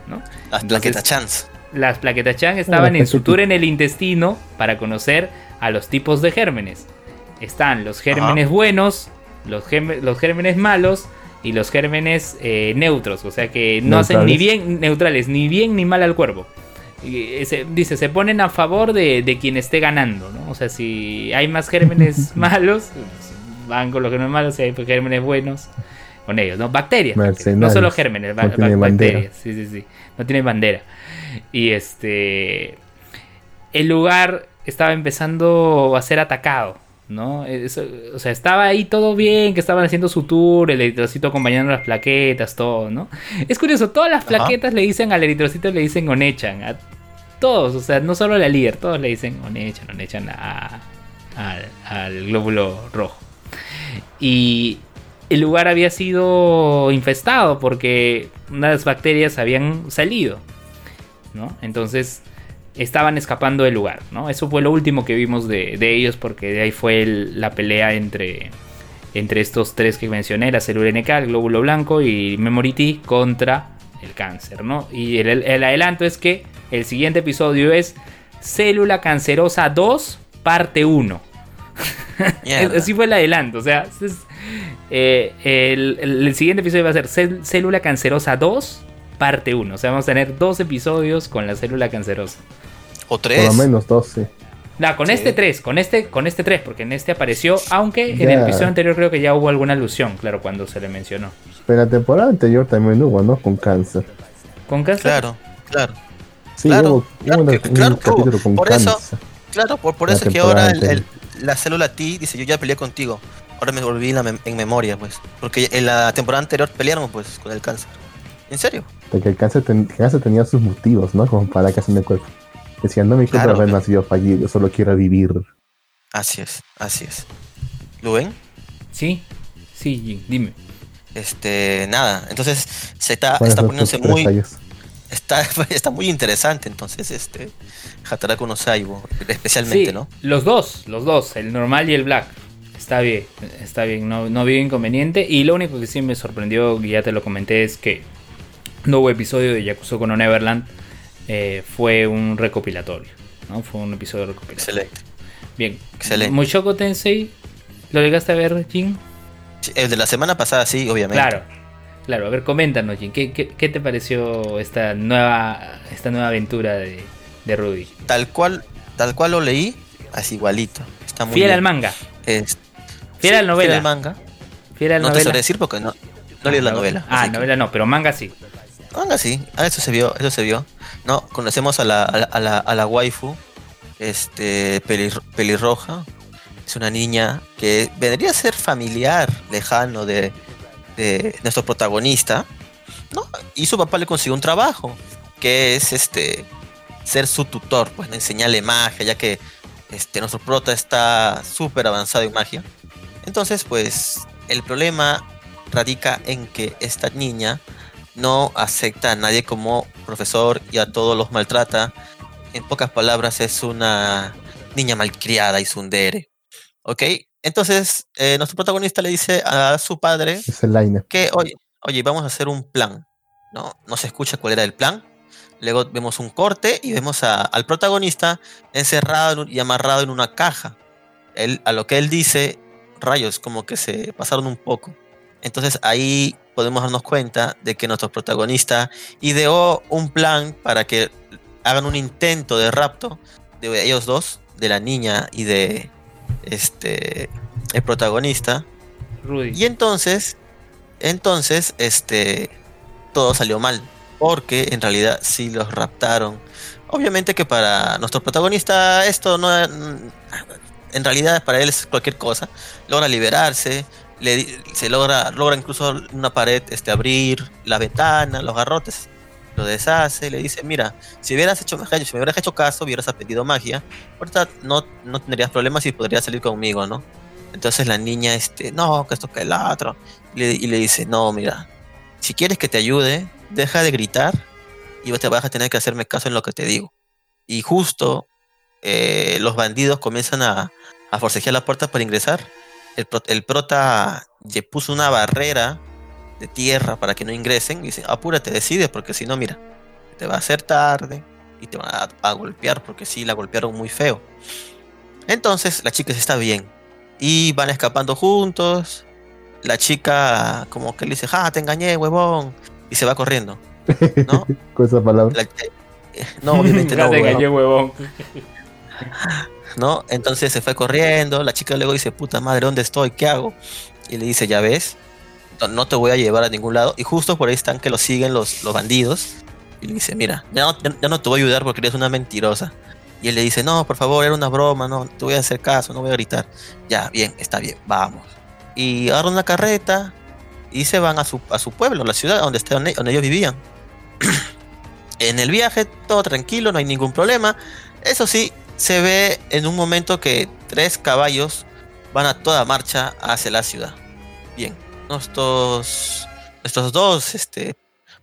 Speaker 3: ¿no?
Speaker 1: las plaquetas chance.
Speaker 3: las plaquetas Chan estaban en su tour en el intestino para conocer a los tipos de gérmenes. Están los gérmenes buenos, los gérmenes malos y los gérmenes eh, neutros, o sea que no hacen ni bien neutrales, ni bien ni mal al cuerpo. Y ese- dice, se ponen a favor de, de quien esté ganando, ¿no? O sea, si hay más gérmenes [laughs] malos, pues, van con los gérmenes malos, si hay gérmenes buenos, con ellos, ¿no? Bacterias. No solo gérmenes, ba-
Speaker 2: No bandera.
Speaker 3: bacterias. Sí, sí, sí. No tienen bandera. Y este. El lugar estaba empezando a ser atacado. ¿No? Eso- o sea, estaba ahí todo bien, que estaban haciendo su tour, el eritrocito acompañando las plaquetas, todo, ¿no? Es curioso, todas las
Speaker 1: Ajá.
Speaker 3: plaquetas le dicen al eritrocito, le dicen Onechan, a todos, o sea, no solo a la líder, todos le dicen Onechan, Onechan a, al- al glóbulo rojo. Y el lugar había sido infestado porque unas bacterias habían salido, ¿no? Entonces estaban escapando del lugar, ¿no? Eso fue lo último que vimos de, de ellos porque de ahí fue el- la pelea entre, entre estos tres que mencioné, la célula NK, el glóbulo blanco y Memory T contra el cáncer, ¿no? Y el, el adelanto es que el siguiente episodio es Célula Cancerosa 2, parte 1. [laughs]
Speaker 1: Mierda.
Speaker 3: Así fue el adelanto. O sea, es- eh, el, el- el siguiente episodio va a ser Cel- Célula Cancerosa 2, parte 1. O sea, vamos a tener dos episodios con la célula cancerosa.
Speaker 1: O
Speaker 2: Por
Speaker 1: tres.
Speaker 2: lo menos dos, sí.
Speaker 3: No, con
Speaker 1: Sí.
Speaker 3: este 3, con este, con este 3, porque en este apareció, aunque en el episodio anterior creo que ya hubo alguna alusión, claro, cuando se le mencionó.
Speaker 2: Pero en la temporada anterior también hubo, ¿no? Con cáncer.
Speaker 3: Con cáncer.
Speaker 1: Claro, claro.
Speaker 2: Sí,
Speaker 1: Claro,
Speaker 2: hubo,
Speaker 1: claro
Speaker 2: hubo
Speaker 1: que-
Speaker 2: un,
Speaker 1: claro hubo.
Speaker 2: con
Speaker 1: Por eso-. Claro, por, por
Speaker 2: La
Speaker 1: eso es que ahora el- el-
Speaker 2: anterior.
Speaker 1: la célula T dice, yo ya peleé contigo. Ahora me volví en, la mem- en memoria, pues. Porque en la temporada anterior pelearon, pues, con el cáncer. ¿En serio?
Speaker 2: Porque el cáncer, ten- el cáncer tenía sus motivos, ¿no? Como para que hacen el cuerpo. Decían, no me quiero
Speaker 1: Claro,
Speaker 2: haber
Speaker 1: pero-
Speaker 2: nacido fallido, yo solo quiero vivir.
Speaker 1: Así es, así es. ¿Lo ven?
Speaker 3: Sí, sí, Jin, dime.
Speaker 1: Este, nada, entonces se está,
Speaker 2: ¿Cuáles
Speaker 1: está poniéndose muy,
Speaker 2: tallos?
Speaker 1: está, [laughs] está muy interesante, entonces, este, Hataraku no Saibo, especialmente,
Speaker 3: Sí,
Speaker 1: ¿no?
Speaker 3: Los dos, los dos, el normal y el black. Está bien, está bien, no, no vi inconveniente. Y lo único que sí me sorprendió, y ya te lo comenté, es que no hubo episodio de Yakuza no Neverland. Eh, fue un recopilatorio, ¿no? Fue un episodio recopilatorio.
Speaker 1: Excelente.
Speaker 3: Bien.
Speaker 1: Excelente.
Speaker 3: Mushoku Tensei, ¿lo llegaste a ver, Jin?
Speaker 1: El de la semana pasada, sí, obviamente.
Speaker 3: Claro, claro. A ver, coméntanos, Jin. ¿Qué, qué, qué te pareció esta nueva, esta nueva aventura de, de Rudy?
Speaker 1: Tal cual, tal cual lo leí, así igualito. Está muy
Speaker 3: Fiel
Speaker 1: bien.
Speaker 3: al manga.
Speaker 1: Es-
Speaker 3: Fiel al novela.
Speaker 1: Fiel al manga.
Speaker 3: Fiel al
Speaker 1: No te
Speaker 3: novela.
Speaker 1: sabré decir porque no, no leí la
Speaker 3: Ah,
Speaker 1: novela.
Speaker 3: Ah,
Speaker 1: que-
Speaker 3: novela no, pero manga sí.
Speaker 1: Manga sí, ah, eso se vio, eso se vio. No, conocemos a la, a la, a la, a la waifu, este, pelir- pelirroja. Es una niña que vendría a ser familiar, lejano de, de nuestro protagonista, ¿no? Y su papá le consiguió un trabajo, que es este ser su tutor, pues enseñarle magia, ya que este, nuestro prota está súper avanzado en magia. Entonces, pues, el problema radica en que esta niña no acepta a nadie como profesor y a todos los maltrata. En pocas palabras, es una niña malcriada y sundere. ¿Ok? Entonces, eh, nuestro protagonista le dice a su padre que, oye, oye, vamos a hacer un plan. ¿no? no se escucha cuál era el plan. Luego vemos un corte y vemos a- al protagonista encerrado y amarrado en una caja. Él, a lo que él dice, rayos, como que se pasaron un poco. Entonces ahí podemos darnos cuenta de que nuestro protagonista ideó un plan para que hagan un intento de rapto de ellos dos, de la niña y de este el protagonista.
Speaker 3: Rudy.
Speaker 1: Y entonces, entonces, este, todo salió mal. Porque en realidad sí los raptaron. Obviamente que para nuestro protagonista esto no... En realidad para él es cualquier cosa. Logra liberarse. Le, se logra, logra incluso una pared este, abrir la ventana, los garrotes. Lo deshace, le dice, mira, si hubieras hecho magia, si me hubieras hecho caso, hubieras aprendido magia, ahorita no, no tendrías problemas y podrías salir conmigo, ¿no? Entonces la niña, este, no, que esto que el otro. Y le, dice, no, mira, si quieres que te ayude, deja de gritar y te vas a tener que hacerme caso en lo que te digo. Y justo eh, los bandidos comienzan a, a forcejear la puerta para ingresar. El, el prota le puso una barrera de tierra para que no ingresen y dice, apúrate, decide, porque si no, mira, te va a hacer tarde y te van a, a golpear, porque sí, la golpearon muy feo. Entonces la chica sí está bien y van escapando juntos. La chica como que le dice, ah, te engañé, huevón, y se va corriendo, ¿no? [laughs]
Speaker 2: Con esa palabra.
Speaker 1: La- eh, no, obviamente [laughs]
Speaker 3: Ya
Speaker 1: no,
Speaker 3: te
Speaker 1: huevón.
Speaker 3: engañé, huevón. [laughs]
Speaker 1: ¿no? Entonces se fue corriendo, la chica luego dice, puta madre, ¿dónde estoy? ¿Qué hago? Y le dice, ya ves, no, te voy a llevar a ningún lado. Y justo por ahí están que lo siguen los, los bandidos. Y le dice, mira, ya no, ya- no te voy a ayudar porque eres una mentirosa. Y él le dice, no, por favor, era una broma, no, te voy a hacer caso, no voy a gritar. Ya, bien, está bien, vamos. Y agarran una carreta y se van a su, a su pueblo, la ciudad donde, donde ellos vivían. [clears throat] en el viaje, todo tranquilo, no hay ningún problema. Eso sí, se ve en un momento que tres caballos van a toda marcha hacia la ciudad. Bien, nuestros, estos dos este,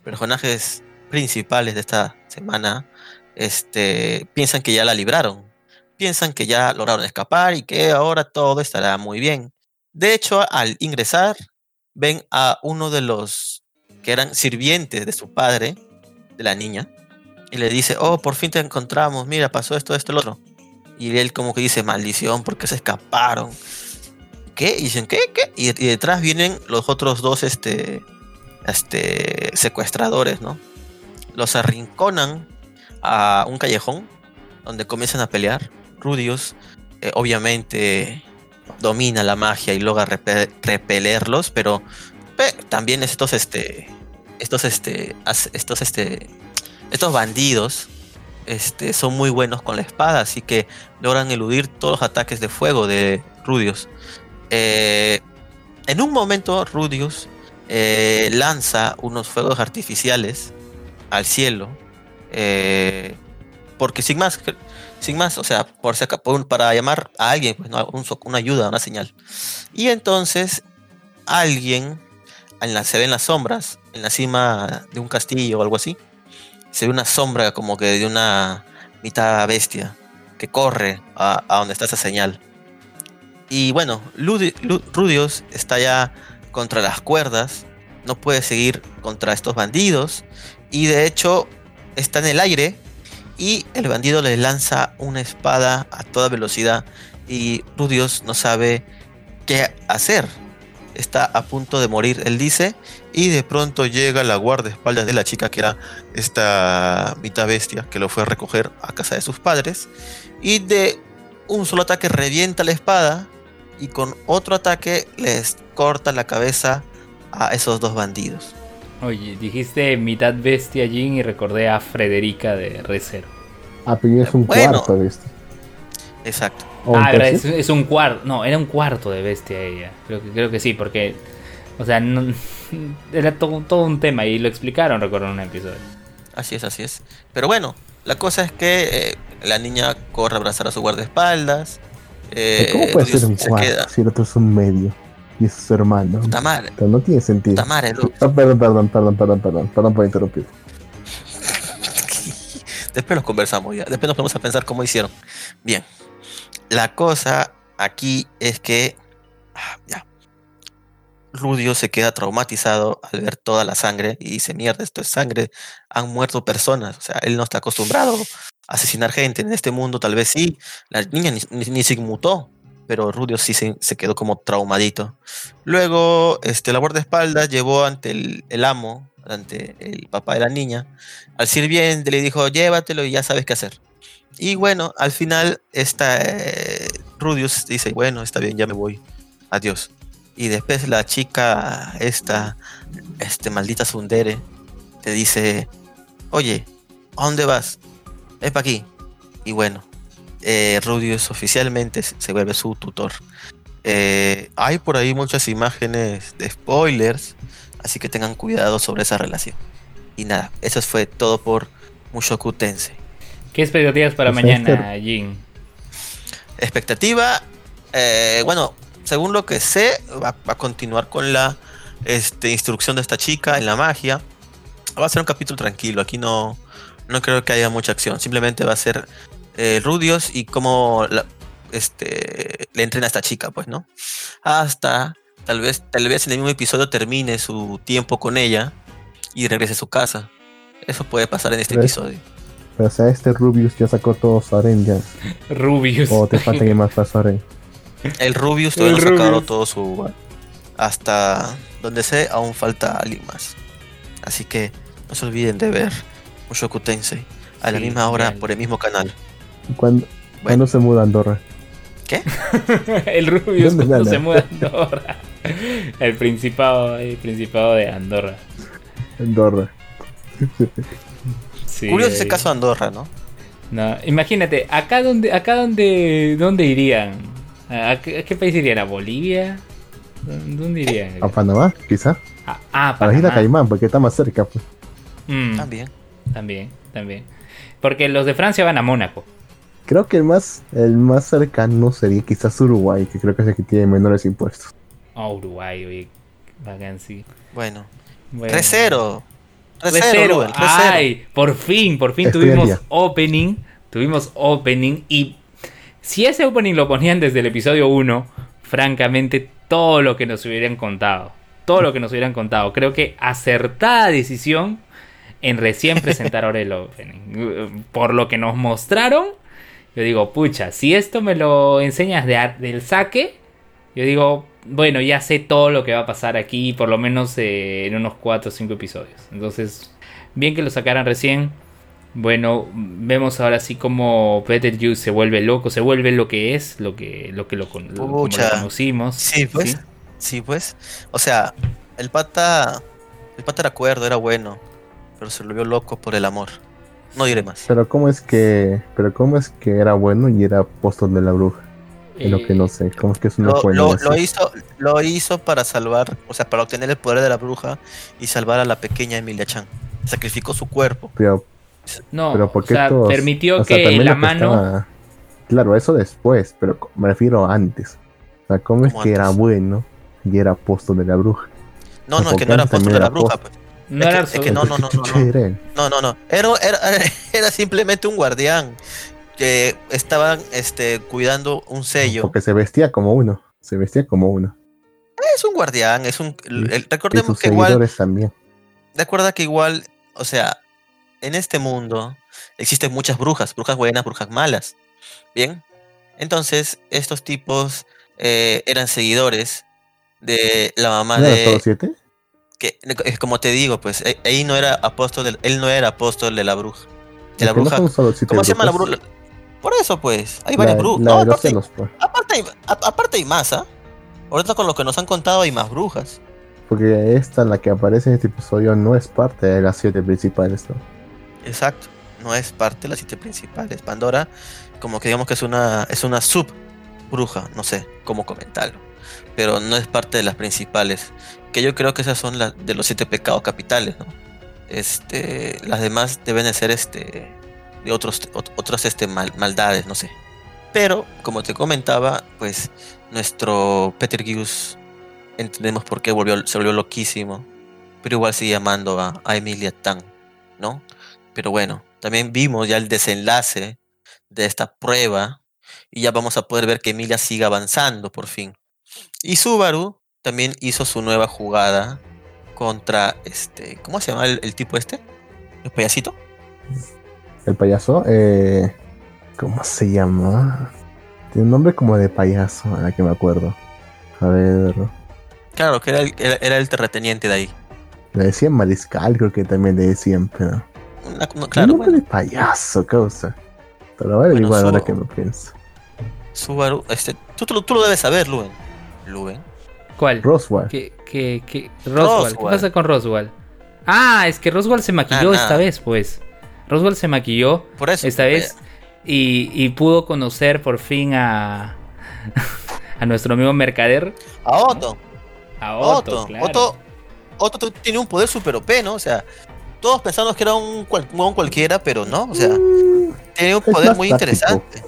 Speaker 1: personajes principales de esta semana este, piensan que ya la libraron. Piensan que ya lograron escapar y que ahora todo estará muy bien. De hecho, al ingresar, ven a uno de los que eran sirvientes de su padre, de la niña, y le dice, oh, por fin te encontramos, mira, pasó esto, esto, el otro. Y él como que dice, maldición, porque se escaparon. ¿Qué? Y dicen, ¿qué? ¿Qué? Y, detrás vienen los otros dos este, este, secuestradores, ¿no? Los arrinconan a un callejón donde comienzan a pelear. Rudius, eh, obviamente, domina la magia y logra repe- repelerlos, pero pe- también estos, este, estos, este, estos, este, estos bandidos, este, son muy buenos con la espada, así que logran eludir todos los ataques de fuego de Rudius. Eh, en un momento, Rudius eh, lanza unos fuegos artificiales al cielo, eh, porque sin más, sin más, o sea, por si por- para llamar a alguien, pues, una ayuda, una señal. Y entonces alguien en se ven las sombras en la cima de un castillo o algo así. Se ve una sombra como que de una mitad bestia que corre a, donde está esa señal. Y bueno, Ludi- Lu- Rudios está ya contra las cuerdas, no puede seguir contra estos bandidos y de hecho está en el aire y el bandido le lanza una espada a toda velocidad y Rudios no sabe qué hacer. Está a punto de morir, él dice, y de pronto llega la guardaespaldas de la chica que era esta mitad bestia que lo fue a recoger a casa de sus padres y de un solo ataque revienta la espada y con otro ataque les corta la cabeza a esos dos bandidos.
Speaker 3: Oye, dijiste mitad bestia Jin y recordé a Frederica de Recero.
Speaker 2: Ah, pero ya es un
Speaker 1: Bueno.
Speaker 2: cuarto de este.
Speaker 1: Exacto.
Speaker 2: ¿O un
Speaker 3: Ah, es, es un cuarto. No, era un cuarto de bestia ella. Creo que, creo que sí, porque. O sea, no- [laughs] era todo, todo un tema y lo explicaron, recuerdo en un episodio.
Speaker 1: Así es, así es. Pero bueno, la cosa es que eh, la niña corre a abrazar a su guardaespaldas. eh,
Speaker 2: ¿Cómo puede ser un
Speaker 1: se
Speaker 2: cuarto
Speaker 1: queda.
Speaker 2: si el otro es un medio? Y es su hermano.
Speaker 1: Puta madre,
Speaker 2: Pero no tiene sentido.
Speaker 1: puta madre.
Speaker 2: Ah, perdón, perdón, perdón, perdón, perdón, perdón por interrumpir. [laughs]
Speaker 1: Después los conversamos ya. Después nos vamos a pensar cómo hicieron. Bien. La cosa aquí es que. ah, Ya. Rudio se queda traumatizado al ver toda la sangre y dice: Mierda, esto es sangre. Han muerto personas. O sea, él no está acostumbrado a asesinar gente. En este mundo, tal vez sí. La niña ni, ni- ni se inmutó. Pero Rudio sí se, se quedó como traumadito. Luego, este, la guardaespaldas llevó ante el, amo, ante el papá de la niña, al sirviente le dijo, llévatelo y ya sabes qué hacer. Y bueno, al final, esta eh, Rudius dice, bueno, está bien, ya me voy. Adiós. Y después la chica, esta, este maldita Sundere, te dice, oye, ¿a dónde vas? Ven para aquí. Y bueno, eh, Rudius oficialmente se se vuelve su tutor. Eh, hay por ahí muchas imágenes de spoilers, así que tengan cuidado sobre esa relación. Y nada, eso fue todo por Mushoku Tensei.
Speaker 3: ¿Qué expectativas para
Speaker 2: Pues
Speaker 3: mañana, Jin?
Speaker 1: Expectativa, eh, bueno, según lo que sé, va, va a continuar con la este, instrucción de esta chica en la magia. Va a ser un capítulo tranquilo, aquí no, no creo que haya mucha acción, simplemente va a ser eh, Rudios y cómo la- este, le entrena a esta chica, pues, ¿no? Hasta tal vez, tal vez en el mismo episodio termine su tiempo con ella y regrese a su casa. Eso puede pasar en este
Speaker 2: Pero es-
Speaker 1: episodio.
Speaker 2: Pero o sea, este Rubius ya sacó todo su aren ya. [laughs]
Speaker 3: Rubius.
Speaker 2: O te falta alguien más para su aren.
Speaker 1: El Rubius todavía
Speaker 3: El
Speaker 1: no ha sacado todo su. Hasta donde sé, aún falta alguien más. Así que no se olviden de ver Mushoku Tensei a la
Speaker 3: Sí,
Speaker 1: misma hora
Speaker 3: genial.
Speaker 1: por el mismo canal.
Speaker 2: ¿Cuándo, ¿cuándo se muda a Andorra? [laughs]
Speaker 3: el Rubius
Speaker 2: ¿Dónde
Speaker 3: cuando
Speaker 2: gana?
Speaker 3: se muda a Andorra. [laughs] El principado, el principado de Andorra.
Speaker 2: Andorra. [laughs]
Speaker 3: Sí,
Speaker 1: Curioso ese caso de Andorra, ¿no?
Speaker 3: No, imagínate, acá donde, acá donde, ¿dónde irían? ¿A, a qué, a qué país irían? ¿A Bolivia? ¿Dónde irían?
Speaker 2: A Panamá, quizá.
Speaker 3: Ah, ah,
Speaker 2: A la isla
Speaker 3: Panamá.
Speaker 2: Caimán, porque está más cerca. Pues.
Speaker 3: Mm,
Speaker 1: También.
Speaker 3: también, también. Porque los de Francia van a Mónaco.
Speaker 2: Creo que el más, el más cercano sería quizás Uruguay, que creo que es el que tiene menores impuestos.
Speaker 3: Oh, Uruguay, oye. Bacán, sí.
Speaker 1: Bueno.
Speaker 3: Bueno.
Speaker 1: 3-0. 3-0,
Speaker 3: 3-0.
Speaker 1: Rubén, 3-0.
Speaker 3: Ay, por fin, por fin
Speaker 2: Estoy
Speaker 3: tuvimos opening. Tuvimos opening. Y si ese opening lo ponían desde el episodio 1, francamente, todo lo que nos hubieran contado. Todo lo que nos hubieran contado. Creo que acertada decisión en recién presentar ahora el opening. Por lo que nos mostraron, yo digo, pucha, si esto me lo enseñas del saque, yo digo, bueno, ya sé todo lo que va a pasar aquí, por lo menos eh, en unos 4 o 5 episodios. Entonces, bien que lo sacaran recién. Bueno, vemos ahora sí como Peter Yu se vuelve loco, se vuelve lo que es, lo que lo que lo, con- lo- como lo conocimos.
Speaker 1: Sí, pues. Sí, pues. O sea, el pata. El pata era cuerdo, era bueno. Pero se volvió loco por el amor. No diré más.
Speaker 2: Pero cómo es que, pero cómo es que era bueno y era apóstol de la bruja. Es lo que no sé. ¿Cómo es que es una
Speaker 1: Lo, lo hizo, lo hizo para salvar, o sea, para obtener el poder de la bruja y salvar a la pequeña Emilia Chan. Sacrificó su cuerpo.
Speaker 2: Pero,
Speaker 3: No,
Speaker 2: pero
Speaker 3: o
Speaker 2: ¿por qué
Speaker 3: sea,
Speaker 2: todos-
Speaker 3: permitió
Speaker 2: o sea,
Speaker 3: que la
Speaker 2: que
Speaker 3: mano...
Speaker 2: estaba- Claro, eso después, pero me refiero a antes. O sea, ¿cómo es
Speaker 1: ¿Cómo
Speaker 2: que era bueno y era apóstol de la bruja?
Speaker 1: No, no, es que no era apóstol de la bruja. Pues.
Speaker 3: No
Speaker 1: es
Speaker 3: era
Speaker 1: que, es que no, no, no, no, no. No, no, no. Era, era, [laughs] era simplemente un guardián que estaban este, cuidando un sello.
Speaker 2: Porque se vestía como uno. Se vestía como uno.
Speaker 1: Es un guardián, es un. El, recordemos que igual.
Speaker 2: también.
Speaker 1: Recuerda que igual, o sea, en este mundo existen muchas brujas, brujas buenas, brujas malas. Bien. Entonces, estos tipos eh, eran seguidores de la mamá
Speaker 2: ¿No
Speaker 1: de.
Speaker 2: solo siete?
Speaker 1: Que, como te digo, pues e, ahí no era apóstol, de, él no era apóstol de la bruja. De la bruja.
Speaker 2: No
Speaker 1: ¿Cómo se llama la bruja? Por eso, pues, hay varias brujas.
Speaker 2: No,
Speaker 1: aparte,
Speaker 2: pues.
Speaker 1: aparte, hay, aparte hay más, ¿ah? Ahorita con lo que nos han contado hay más brujas.
Speaker 2: Porque esta, la que aparece en este episodio, no es parte de las siete principales, ¿no?
Speaker 1: Exacto, no es parte de las siete principales. Pandora, como que digamos que es una, es una sub bruja, no sé cómo comentarlo. Pero no es parte de las principales. Que yo creo que esas son las de los siete pecados capitales, ¿no? Este, las demás deben de ser este de otros, otras este, maldades, no sé. Pero, como te comentaba, pues nuestro Peter Gius entendemos por qué volvió, se volvió loquísimo, pero igual sigue amando a, a Emilia Tan, ¿no? Pero bueno, también vimos ya el desenlace de esta prueba y ya vamos a poder ver que Emilia sigue avanzando por fin. Y Subaru también hizo su nueva jugada contra este, ¿cómo se llama el, el tipo este? ¿El payasito?
Speaker 2: El payaso, eh, ¿cómo se llama? Tiene un nombre como de payaso, a la que me acuerdo. A ver.
Speaker 1: Claro, que era el, era, el terrateniente de ahí.
Speaker 2: Le decían mariscal, creo que también le decían, pero.
Speaker 1: Una, no, claro,
Speaker 2: nombre de payaso, causa. Pero a ver, igual ahora que me pienso.
Speaker 1: Subaru, este, tú, tú, tú, lo debes saber, Luen. ¿Luen?
Speaker 3: ¿Cuál?
Speaker 2: Roswell.
Speaker 3: ¿Qué, qué, qué? Roswell. ¿Qué pasa con Roswell? Ah, es que Roswell se maquilló esta vez, pues. Roswell se maquilló
Speaker 1: por eso,
Speaker 3: esta vez y, y, pudo conocer por fin a, [laughs] a nuestro amigo Mercader.
Speaker 1: A Otto.
Speaker 3: A Otto, Otto, claro.
Speaker 1: Otto, Otto tiene un poder super OP, ¿no? O sea, todos pensamos que era un, cual, un cualquiera, pero no, o sea, mm, tiene un poder muy táctico. interesante.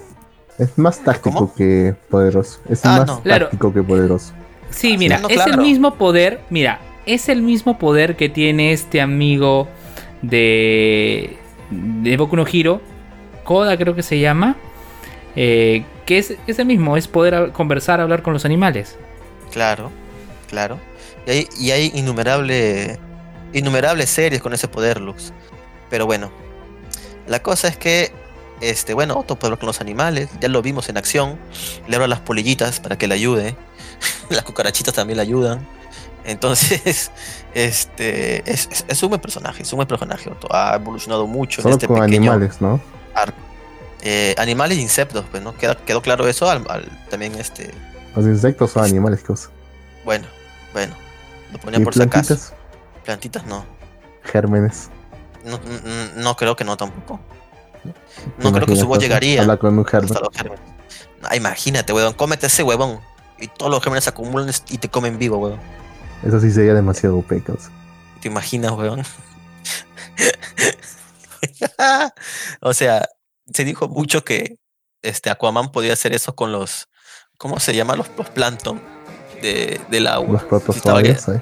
Speaker 2: Es más táctico ¿Cómo? que poderoso. Es ah, más no. táctico claro. que poderoso.
Speaker 3: Sí, mira, no, es claro. el mismo poder, mira, es el mismo poder que tiene este amigo de de Boku no Hiro, Koda creo que se llama, eh, que es, es el mismo, es poder conversar, hablar con los animales.
Speaker 1: Claro, claro. Y hay, y hay innumerable, innumerables series con ese poder, Lux. Pero bueno, la cosa es que, este, bueno, Otto puede hablar con los animales, ya lo vimos en acción, le habla a las polillitas para que le ayude, [laughs] las cucarachitas también le ayudan. Entonces, [laughs] este es, es, es, un buen personaje, es un buen personaje. Ha evolucionado mucho
Speaker 2: Solo
Speaker 1: en este
Speaker 2: con
Speaker 1: pequeño
Speaker 2: animales, ¿no?
Speaker 1: arco. Eh, animales e insectos, pues, ¿no? Queda, quedó claro eso al, al, también este.
Speaker 2: Los insectos son animales, cosa.
Speaker 1: Bueno, bueno. Lo ponía por si acaso. Plantitas no.
Speaker 2: Gérmenes.
Speaker 1: No, no, no, creo que no tampoco. No creo que su voz llegaría.
Speaker 2: Habla con un germen.
Speaker 1: No, imagínate, weón, cómete ese huevón. Y todos los gérmenes se acumulan y te comen vivo, weón.
Speaker 2: Eso sí sería demasiado pecos.
Speaker 1: ¿Te imaginas, weón? [laughs] o sea, se dijo mucho que este Aquaman podía hacer eso con los. ¿Cómo se llama? Los, los plancton de, del agua.
Speaker 2: Los protozoarios, ¿eh?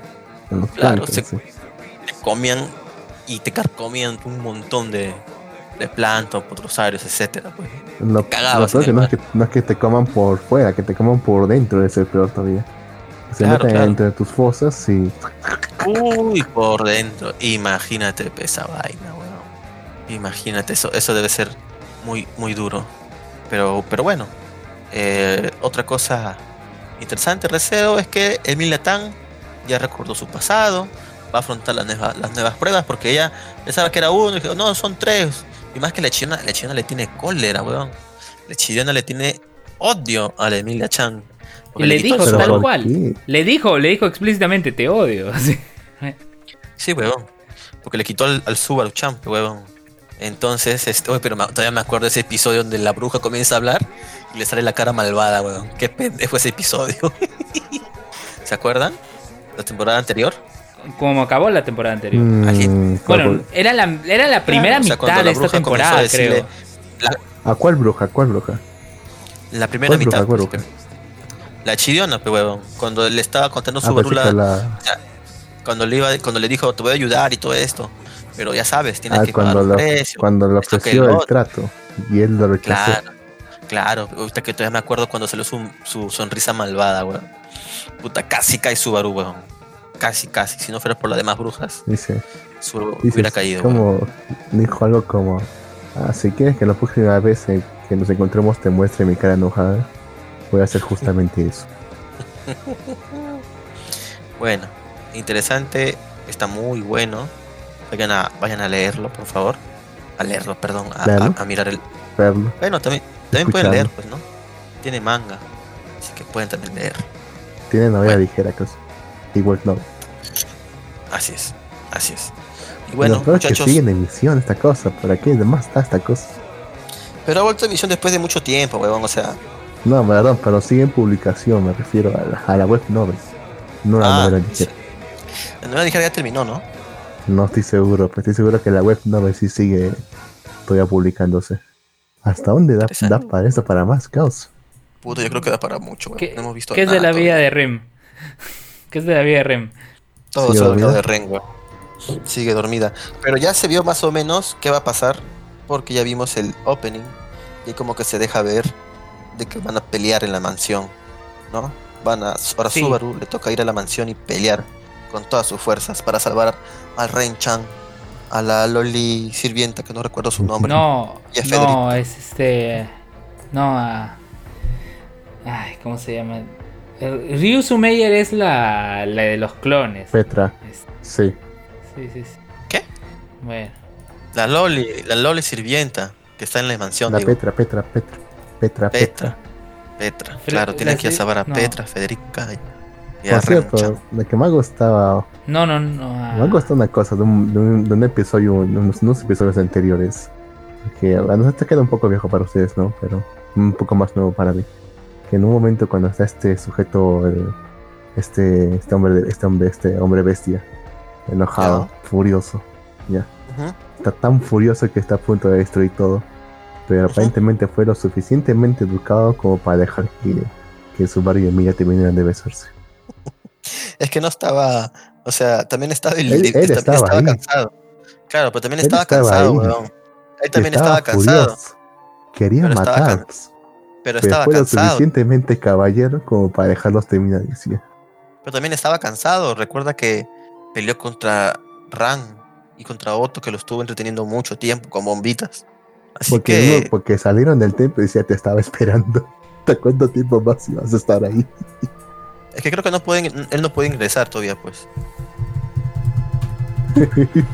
Speaker 2: Los
Speaker 1: claro, se,
Speaker 2: sí.
Speaker 1: te comían y te carcomían un montón de, de plancton, protozoarios, etcétera. Pues.
Speaker 2: Lo,
Speaker 1: te cagabas
Speaker 2: lo
Speaker 1: en
Speaker 2: peor
Speaker 1: el
Speaker 2: que no, es que no es que te coman por fuera, que te coman por dentro, es el peor todavía. Se
Speaker 1: Claro,
Speaker 2: meten
Speaker 1: claro.
Speaker 2: entre tus fosas y
Speaker 1: Uy, por dentro. Imagínate esa vaina, weón. Imagínate, eso, eso debe ser muy, muy duro. Pero, pero bueno. Eh, otra cosa interesante, Receo, es que Emilia Tan ya recordó su pasado. Va a afrontar las nuevas, las nuevas pruebas porque ella pensaba que era uno y dijo, no, son tres. Y más que la chilena, la chilena le tiene cólera, weón. La chilena le tiene odio a la Emilia Chan.
Speaker 3: Y le dijo tal
Speaker 1: Subaru.
Speaker 2: ¿por
Speaker 3: cual.
Speaker 2: qué?
Speaker 3: Le dijo, le dijo explícitamente, te odio. [laughs]
Speaker 1: Sí, huevón. Porque le quitó al, al Subaru Champ, huevón. Entonces, este, oye, pero me- todavía me acuerdo de ese episodio donde la bruja comienza a hablar y le sale la cara malvada, huevón. Qué pendejo ese episodio. [laughs] ¿Se acuerdan? La temporada anterior.
Speaker 3: Como acabó la temporada anterior.
Speaker 2: Mm, ¿cuál-
Speaker 3: Bueno, era la, era la primera
Speaker 1: O sea, cuando
Speaker 3: mitad
Speaker 1: la
Speaker 3: de esta
Speaker 1: bruja
Speaker 3: temporada,
Speaker 1: a decirle-
Speaker 3: creo.
Speaker 2: ¿A cuál bruja? ¿A cuál bruja?
Speaker 1: La primera
Speaker 2: ¿Cuál
Speaker 1: mitad.
Speaker 2: bruja? ¿Cuál
Speaker 1: pues, La chidiona, pues, huevón. Cuando le estaba contando
Speaker 2: Ah,
Speaker 1: la,
Speaker 2: que la...
Speaker 1: Cuando le, iba, cuando le dijo, te voy a ayudar y todo esto. Pero ya sabes, tienes
Speaker 2: Ah,
Speaker 1: que pagar
Speaker 2: cuando
Speaker 1: un
Speaker 2: lo,
Speaker 1: precio.
Speaker 2: cuando le ofreció
Speaker 1: el
Speaker 2: trato y él lo rechazó.
Speaker 1: Claro, claro. Ahorita que todavía me acuerdo cuando salió su, su sonrisa malvada, weón. Puta, casi cae Subaru, weón. Casi, casi. Si no fuera por las demás brujas,
Speaker 2: Dice,
Speaker 1: Subaru
Speaker 2: dice
Speaker 1: hubiera caído, weón.
Speaker 2: como dijo algo como, ah, si quieres que la próxima vez que nos encontremos te muestre mi cara enojada, voy a hacer justamente eso. [laughs]
Speaker 1: Bueno, interesante. Está muy bueno. Vayan a, vayan a leerlo, por favor. A leerlo, perdón. A,
Speaker 2: Leerlo.
Speaker 1: a- a mirar el.
Speaker 2: Verlo.
Speaker 1: Bueno, también, también pueden leer, pues, ¿no? Tiene manga. Así que pueden también leer.
Speaker 2: Tiene novela
Speaker 1: Bueno.
Speaker 2: ligera, cosa. Igual no.
Speaker 1: Así es. Así es. Y
Speaker 2: Bueno,
Speaker 1: bueno,
Speaker 2: Lo peor es que
Speaker 1: muchachos.
Speaker 2: sigue en emisión esta cosa, ¿por aquí demás está esta cosa?
Speaker 1: Pero ha vuelto a emisión después de mucho tiempo, weón. O sea,
Speaker 2: No, perdón, pero sigue en publicación, me refiero a la, a la web novel, no a la
Speaker 1: Ah,
Speaker 2: novela
Speaker 1: sí.
Speaker 2: ligera.
Speaker 1: la novela ligera ya terminó, ¿no?
Speaker 2: No estoy seguro, pero estoy seguro que la web novel sí sigue todavía publicándose. ¿Hasta dónde da para eso para más caos?
Speaker 1: Puto, yo creo que da para mucho.
Speaker 3: ¿Qué,
Speaker 1: No hemos visto
Speaker 3: qué es de la vida
Speaker 1: todavía.
Speaker 3: de Rem? ¿Qué es de la vida de Rem?
Speaker 1: Todo
Speaker 2: ¿Sigue
Speaker 1: se olvidó
Speaker 2: dormida?
Speaker 1: de Rengo. Sigue dormida. Pero ya se vio más o menos qué va a pasar. Porque ya vimos el opening. Y como que se deja ver de que van a pelear en la mansión. ¿No? Van a.
Speaker 3: Sí.
Speaker 1: Subaru le toca ir a la mansión y pelear con todas sus fuerzas para salvar al Ren-chan. A la Loli sirvienta, que no recuerdo su nombre.
Speaker 3: No,
Speaker 1: Y a
Speaker 3: no, es este. No, a. Ay, ¿cómo se llama? Eh, Ryu Sumeyer es la, la de los clones.
Speaker 2: Petra,
Speaker 3: Es-
Speaker 2: sí.
Speaker 3: Sí, sí, sí.
Speaker 1: ¿Qué?
Speaker 3: Bueno.
Speaker 1: La Loli, la Loli sirvienta, que está en la mansión.
Speaker 2: La
Speaker 1: digo.
Speaker 2: Petra, Petra, Petra, Petra,
Speaker 1: Petra.
Speaker 2: Petra.
Speaker 1: Claro, tiene
Speaker 3: la
Speaker 1: que ir a a
Speaker 3: no.
Speaker 1: Petra, Federica y, y a
Speaker 2: Por cierto, la que me ha gustado,
Speaker 3: No, no, no. ah,
Speaker 2: me ha gustado una cosa de un, de un, de un episodio, unos, unos episodios anteriores, que bueno, este queda un poco viejo para ustedes, ¿no? Pero un poco más nuevo para mí. Que en un momento cuando está este sujeto, el- este, este hombre, este hombre, este hombre bestia, enojado, furioso,
Speaker 1: Ujú.
Speaker 2: está tan furioso que está a punto de destruir todo. Pero aparentemente fue lo suficientemente educado como para dejar que, que su barrio y Emilia terminaran de besarse. [laughs]
Speaker 1: Es que no estaba, o sea, también estaba,
Speaker 2: Él- él
Speaker 1: también
Speaker 2: estaba
Speaker 1: cansado. Claro, pero también estaba,
Speaker 2: estaba
Speaker 1: cansado,
Speaker 2: ahí.
Speaker 1: weón. Él también
Speaker 2: Estaba
Speaker 1: estaba, cansado.
Speaker 2: Quería matarlos.
Speaker 1: Pero
Speaker 2: Pero
Speaker 1: estaba
Speaker 2: fue lo
Speaker 1: cansado.
Speaker 2: suficientemente caballero como para dejarlos terminar.
Speaker 1: Pero también estaba cansado. Recuerda que peleó contra Ran y contra Otto, que lo estuvo entreteniendo mucho tiempo con bombitas. Así
Speaker 2: Porque,
Speaker 1: que,
Speaker 2: no, porque salieron del templo y decía, te estaba esperando. [laughs] ¿Hasta cuánto tiempo más ibas a estar ahí?
Speaker 1: es que creo que no pueden, él no puede ingresar todavía, pues. [laughs]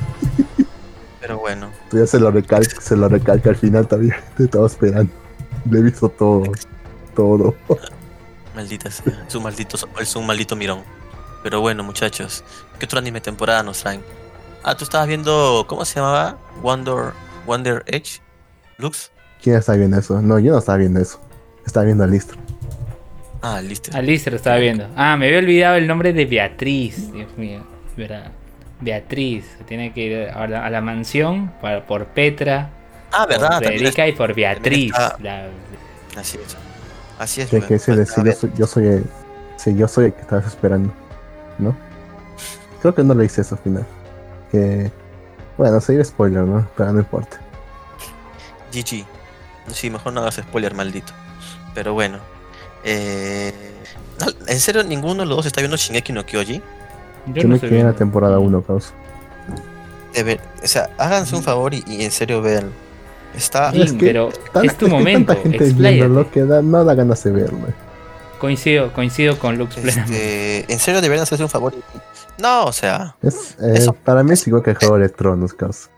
Speaker 1: Pero bueno,
Speaker 2: ya se lo recalca, se lo recalca al final también. [laughs] Te estaba esperando. Le he visto todo. Todo.
Speaker 1: maldita sea. Es un maldito, es un maldito mirón. Pero bueno, muchachos, ¿qué otro anime temporada nos traen? Ah, tú estabas viendo, ¿cómo se llamaba? Wonder, Wonder Edge, Lux.
Speaker 2: ¿Quién está viendo eso? No, yo no estaba viendo eso. Estaba viendo a Listro.
Speaker 1: Ah, listo.
Speaker 3: Alice lo estaba viendo. Ah, me había olvidado el nombre de Beatriz. Dios mío. ¿verdad? Beatriz. Tiene que ir a la, a la mansión para- por Petra,
Speaker 1: Ah,
Speaker 3: por
Speaker 1: verdad. También
Speaker 3: Federica y por Beatriz.
Speaker 1: está-
Speaker 3: La-
Speaker 1: así es. Así es.
Speaker 2: Que,
Speaker 1: weón.
Speaker 2: que decir, yo soy, yo soy el. Sí, yo soy el que estabas esperando. ¿No? Creo que no le hice eso al final. Que. Bueno, sería spoiler, ¿no? Pero no importa.
Speaker 1: GG. Sí, mejor no hagas spoiler, maldito. Pero bueno. Eh... ¿En serio ninguno de los dos está viendo Shingeki no Kyoji?
Speaker 3: Yo
Speaker 2: Yo
Speaker 3: no
Speaker 2: me quedé en la temporada 1, causa.
Speaker 1: De ver- o sea, háganse un favor y, y en serio vean. Está...
Speaker 3: Sí,
Speaker 2: Es que
Speaker 3: pero
Speaker 2: Tan-
Speaker 3: es tu momento.
Speaker 2: Tanta gente viéndolo que da, no da ganas de verlo.
Speaker 3: Coincido, coincido con Lux.
Speaker 1: Este, en serio deberían hacerse un favor. y- No, o sea,
Speaker 2: Es, eh,
Speaker 1: Eso-
Speaker 2: para mí es igual que el Juego de Tronos, causa.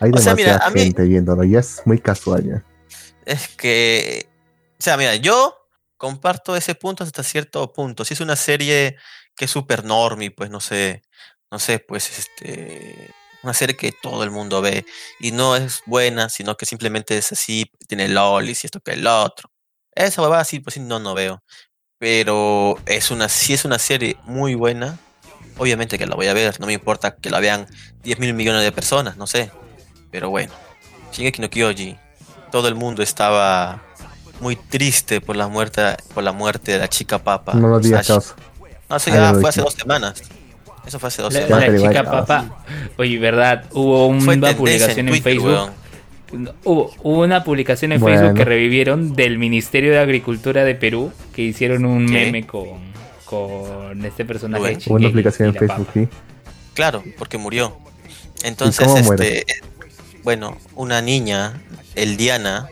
Speaker 2: Hay
Speaker 1: O sea, mira,
Speaker 2: demasiada
Speaker 1: a mí-
Speaker 2: gente viéndolo, ya es muy casual ya.
Speaker 1: es que, o sea, mira, yo comparto ese punto hasta cierto punto. Si es una serie que es super normie, pues no sé, no sé, pues este, una serie que todo el mundo ve y no es buena, sino que simplemente es así, tiene lolis y esto que el otro. Esa va así, pues sí, no, no veo. Pero es una, si es una serie muy buena, obviamente que la voy a ver, no me importa que la vean 10 mil millones de personas, no sé. Pero bueno, Shingeki no Kyoji, todo el mundo estaba muy triste por la muerte, por la muerte de la chica papa.
Speaker 2: No lo digas.
Speaker 1: No, eso ya fue hace dos semanas. Eso fue hace dos
Speaker 3: La, chica
Speaker 2: ah,
Speaker 3: papa. Oye, verdad, hubo una publicación en,
Speaker 1: Twitter,
Speaker 3: Facebook.
Speaker 1: weón.
Speaker 3: Hubo, hubo una publicación en
Speaker 2: Bueno.
Speaker 3: Facebook que revivieron del Ministerio de Agricultura de Perú que hicieron un
Speaker 1: ¿Qué?
Speaker 3: meme con, con este personaje.
Speaker 1: Bueno.
Speaker 2: Hubo una
Speaker 3: y
Speaker 2: en Facebook,
Speaker 3: papa.
Speaker 2: sí.
Speaker 1: Claro, porque murió. Entonces, este, bueno, una niña, el Diana,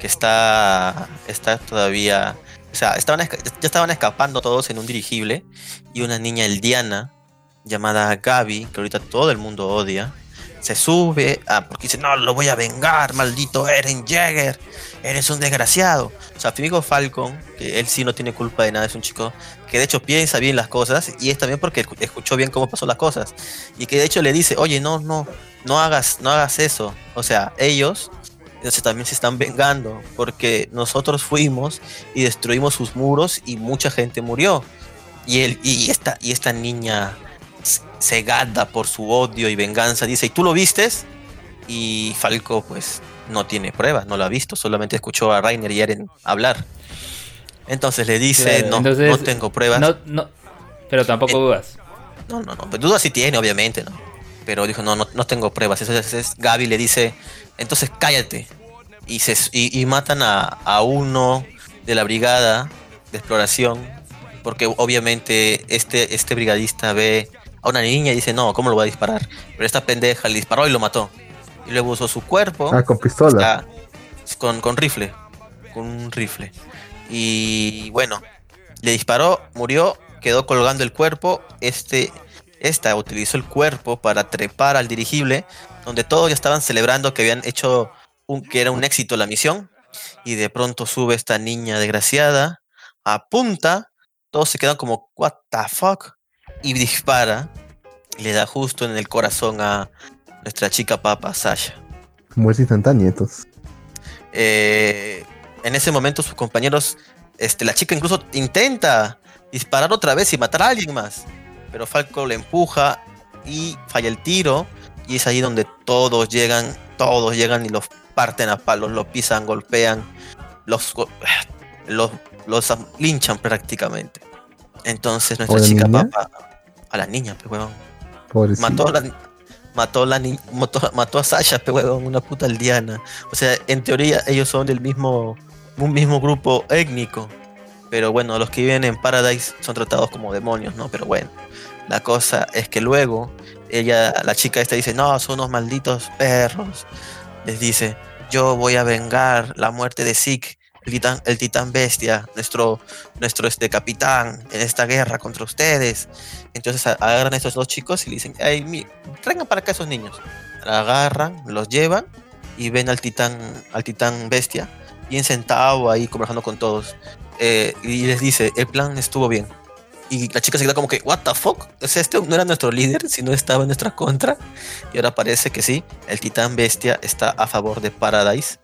Speaker 1: que está, está todavía, o sea, estaban, ya estaban escapando todos en un dirigible y una niña, el Diana, llamada Gaby, que ahorita todo el mundo odia, se sube, ah, porque dice, no, lo voy a vengar, maldito Eren Jäger, eres un desgraciado. O sea, amigo Falcon, que él sí no tiene culpa de nada, es un chico que de hecho piensa bien las cosas y es también porque escu- escuchó bien cómo pasó las cosas y que de hecho le dice, oye, no, no, no hagas, no hagas eso. O sea, ellos entonces también se están vengando porque nosotros fuimos y destruimos sus muros y mucha gente murió. Y él, y esta, y esta niña cegada por su odio y venganza dice, ¿y tú lo vistes? Y Falco pues no tiene pruebas, no lo ha visto, solamente escuchó a Rainer y Eren hablar. Entonces le dice,
Speaker 3: Claro,
Speaker 1: no,
Speaker 3: entonces,
Speaker 1: no tengo pruebas.
Speaker 3: No, no, pero tampoco
Speaker 1: Eh,
Speaker 3: dudas.
Speaker 1: No, no, no. Pues duda sí tiene, obviamente, ¿no? Pero dijo, no, no, no tengo pruebas. Entonces Gaby le dice, entonces cállate. Y, se, y, y matan a, a uno de la brigada de exploración. Porque obviamente este, este brigadista ve a una niña y dice, no, ¿cómo lo voy a disparar? Pero esta pendeja le disparó y lo mató. Y luego usó su cuerpo.
Speaker 2: Ah, con pistola.
Speaker 1: Con, con rifle. Con un rifle. Y bueno, le disparó, murió, quedó colgando el cuerpo. Este, esta utilizó el cuerpo para trepar al dirigible, donde todos ya estaban celebrando que habían hecho un, que era un éxito la misión. Y de pronto sube esta niña desgraciada, apunta, todos se quedan como, what the fuck, y dispara. Y le da justo en el corazón a nuestra chica papa, Sasha.
Speaker 2: Muerte instantánea, entonces.
Speaker 1: Eh, en ese momento sus compañeros, este, la chica incluso intenta disparar otra vez y matar a alguien más, pero Falco le empuja y falla el tiro y es ahí donde todos llegan, todos llegan y los parten a palos, los pisan, golpean, los [sighs] los, los linchan prácticamente. Entonces nuestra
Speaker 2: ¿O la
Speaker 1: chica
Speaker 2: niña?
Speaker 1: papa a la niña, pues.
Speaker 2: Pobrecito.
Speaker 1: Mató a la, mató a la ni- mató, mató a Sasha, pe huevón, una puta aldeana. O sea, en teoría ellos son del mismo, un mismo grupo étnico. Pero bueno, los que viven en Paradise son tratados como demonios, ¿no? Pero bueno, la cosa es que luego ella, la chica esta dice, no, son unos malditos perros. Les dice, yo voy a vengar la muerte de Zeke, el titán, bestia, nuestro, nuestro este, capitán en esta guerra contra ustedes. Entonces agarran a estos dos chicos y le dicen, Ay, mi- traigan para acá esos niños. Agarran, los llevan y ven al titán, al titán bestia, bien sentado ahí conversando con todos. Eh, y les dice, el plan estuvo bien. Y la chica se queda como que, what the fuck? O este no era nuestro líder, sino estaba en nuestra contra. Y ahora parece que sí, el titán bestia está a favor de Paradise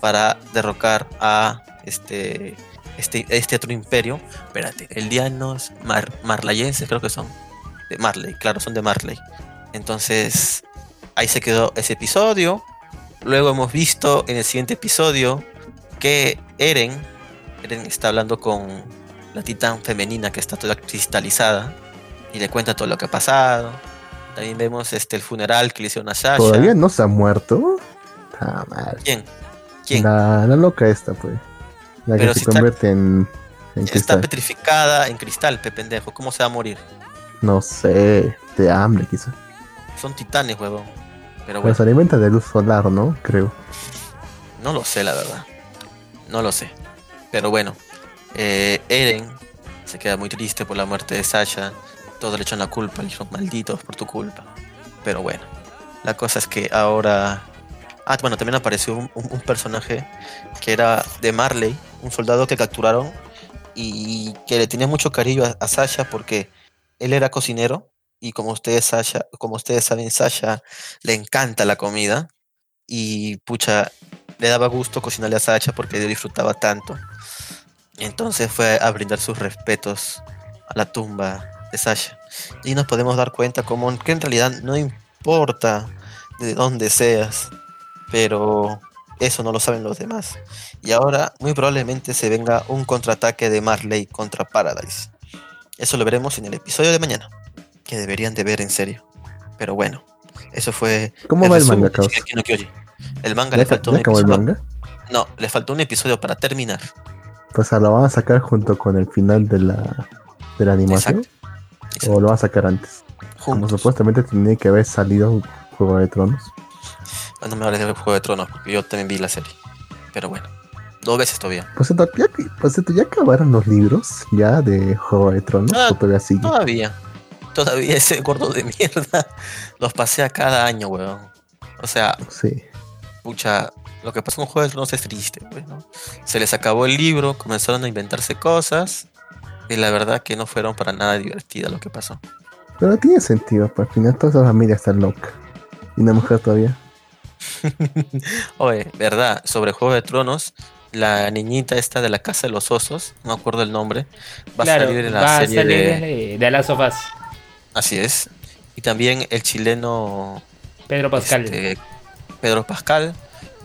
Speaker 1: para derrocar a este, este, este otro imperio. Espérate, eldianos, mar, marlayenses creo que son. De Marley, claro, son de Marley. Entonces, ahí se quedó ese episodio. Luego hemos visto en el siguiente episodio que Eren, Eren está hablando con la titán femenina que está toda cristalizada y le cuenta todo lo que ha pasado. También vemos este el funeral que le hicieron a Sasha.
Speaker 2: ¿Todavía no se ha muerto? Ah.
Speaker 1: ¿Quién?
Speaker 2: La, la loca esta, pues. La
Speaker 1: Pero
Speaker 2: que
Speaker 1: si
Speaker 2: se
Speaker 1: está-
Speaker 2: convierte en, en
Speaker 1: Está
Speaker 2: cristal.
Speaker 1: petrificada en cristal, pe pendejo. ¿Cómo se va a morir?
Speaker 2: No sé, de hambre quizá.
Speaker 1: Son titanes, huevón. Pero
Speaker 2: Pero
Speaker 1: bueno,
Speaker 2: se alimenta de luz solar, ¿no? Creo.
Speaker 1: no lo sé, la verdad. No lo sé. Pero bueno, eh, Eren se queda muy triste por la muerte de Sasha. Todos le echan la culpa, le dijeron malditos por tu culpa. Pero bueno, la cosa es que ahora. Ah, bueno, también apareció un, personaje que era de Marley, un soldado que capturaron y que le tenía mucho cariño a, Sasha porque él era cocinero y como ustedes, Sasha, como ustedes saben, Sasha le encanta la comida y pucha, le daba gusto cocinarle a Sasha porque él disfrutaba tanto. Entonces fue a brindar sus respetos a la tumba de Sasha. Y nos podemos dar cuenta como que en realidad no importa de dónde seas, pero eso no lo saben los demás. Y ahora muy probablemente se venga un contraataque de Marley contra Paradise. Eso lo veremos en el episodio de mañana. que deberían de ver en serio. Pero bueno, eso fue.
Speaker 2: ¿Cómo va el manga,
Speaker 1: no. El manga
Speaker 2: ¿Ya,
Speaker 1: le faltó
Speaker 2: ya
Speaker 1: un
Speaker 2: acabó el
Speaker 1: episodio.
Speaker 2: manga?
Speaker 1: No, le faltó un episodio para terminar.
Speaker 2: Pues a lo van a sacar junto con el final de la, de la animación.
Speaker 1: Exacto.
Speaker 2: O lo van a sacar antes. Como supuestamente tenía que haber salido Juego de Tronos.
Speaker 1: No me hables de Juego de Tronos, porque yo también vi la serie. Pero bueno, dos veces todavía.
Speaker 2: Pues cierto, ya, cierto, ya acabaron los libros ya de Juego de Tronos.
Speaker 1: Ah,
Speaker 2: todavía sigue.
Speaker 1: Todavía. Todavía ese gordo de mierda [laughs] los pasea cada año, weón. O sea,
Speaker 2: Sí.
Speaker 1: pucha, lo que pasó con Juego de Tronos es triste, pues, ¿no? Se les acabó el libro, comenzaron a inventarse cosas. Y la verdad que no fueron para nada divertidas lo que pasó.
Speaker 2: Pero tiene sentido, pues al final toda esa familia está loca. Y una mujer todavía. [laughs]
Speaker 1: Oye, verdad, sobre Juego de Tronos, la niñita esta de la Casa de los Osos, no me acuerdo el nombre, va
Speaker 3: claro,
Speaker 1: a salir en la
Speaker 3: va a
Speaker 1: serie
Speaker 3: salir
Speaker 1: de...
Speaker 3: de, de Last of Us.
Speaker 1: Así es. Y también el chileno
Speaker 3: Pedro Pascal.
Speaker 1: este, Pedro Pascal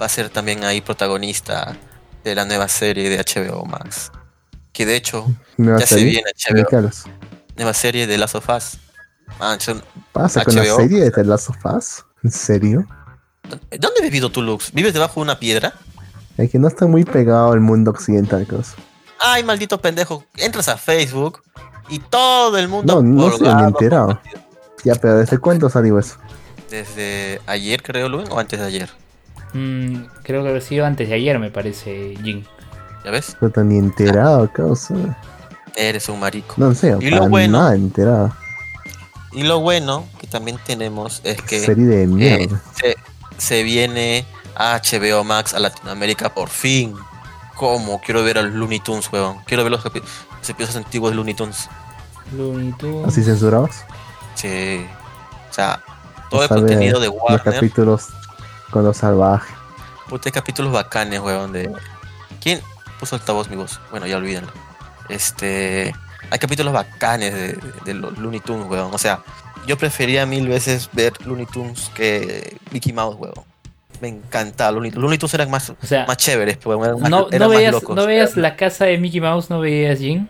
Speaker 1: va a ser también ahí protagonista de la nueva serie de HBO Max. Que de hecho,
Speaker 2: Nueva
Speaker 1: ya se
Speaker 2: serie.
Speaker 1: viene
Speaker 2: ¿De
Speaker 1: HBO, nueva serie de Last of Us. Ah,
Speaker 2: ¿Pasa con la serie de The Last of Us? ¿En serio?
Speaker 1: ¿Dónde has vivido tú, Lux? ¿Vives debajo de una piedra?
Speaker 2: Es que no está muy pegado al mundo occidental, cosa.
Speaker 1: Ay, maldito pendejo. Entras a Facebook y todo el
Speaker 2: No,
Speaker 1: mundo.
Speaker 2: no estoy
Speaker 1: colgado,
Speaker 2: ni enterado. Ya, pero ¿desde cuándo salió eso?
Speaker 1: Desde ayer, creo, Luen, o antes de ayer.
Speaker 3: Mm, creo que haber sido antes de ayer, me parece, Jin.
Speaker 1: ¿Ya ves?
Speaker 2: No está ni enterado, causa.
Speaker 1: Eres un marico.
Speaker 2: No sé,
Speaker 1: Y lo bueno-
Speaker 2: nada enterado.
Speaker 1: Y lo bueno que también tenemos es que
Speaker 2: Serie de
Speaker 1: eh,
Speaker 2: mierda.
Speaker 1: se, se viene a HBO Max a Latinoamérica por fin. ¿Cómo? Quiero ver a los Looney Tunes, weón. Quiero ver los, los episodios antiguos de Looney Tunes.
Speaker 3: Looney Tunes.
Speaker 2: ¿Así censurados?
Speaker 1: Sí. O sea, todo el
Speaker 2: Vamos a ver
Speaker 1: contenido de
Speaker 2: Los
Speaker 1: Warner.
Speaker 2: capítulos con los salvajes.
Speaker 1: Puta, hay capítulos bacanes, weón. De... ¿Quién puso altavoz mi voz? Bueno, ya olvídenlo. Este. Hay capítulos bacanes de, de los Looney Tunes, weón. O sea, yo prefería mil veces ver Looney Tunes que Mickey Mouse, weón. Me encantaba Looney Tunes. Looney Tunes eran más,
Speaker 3: O sea,
Speaker 1: más chéveres. Eran más,
Speaker 3: no,
Speaker 1: eran
Speaker 3: no
Speaker 1: más
Speaker 3: veías,
Speaker 1: locos.
Speaker 3: no veías la casa de Mickey Mouse, no veías Jin.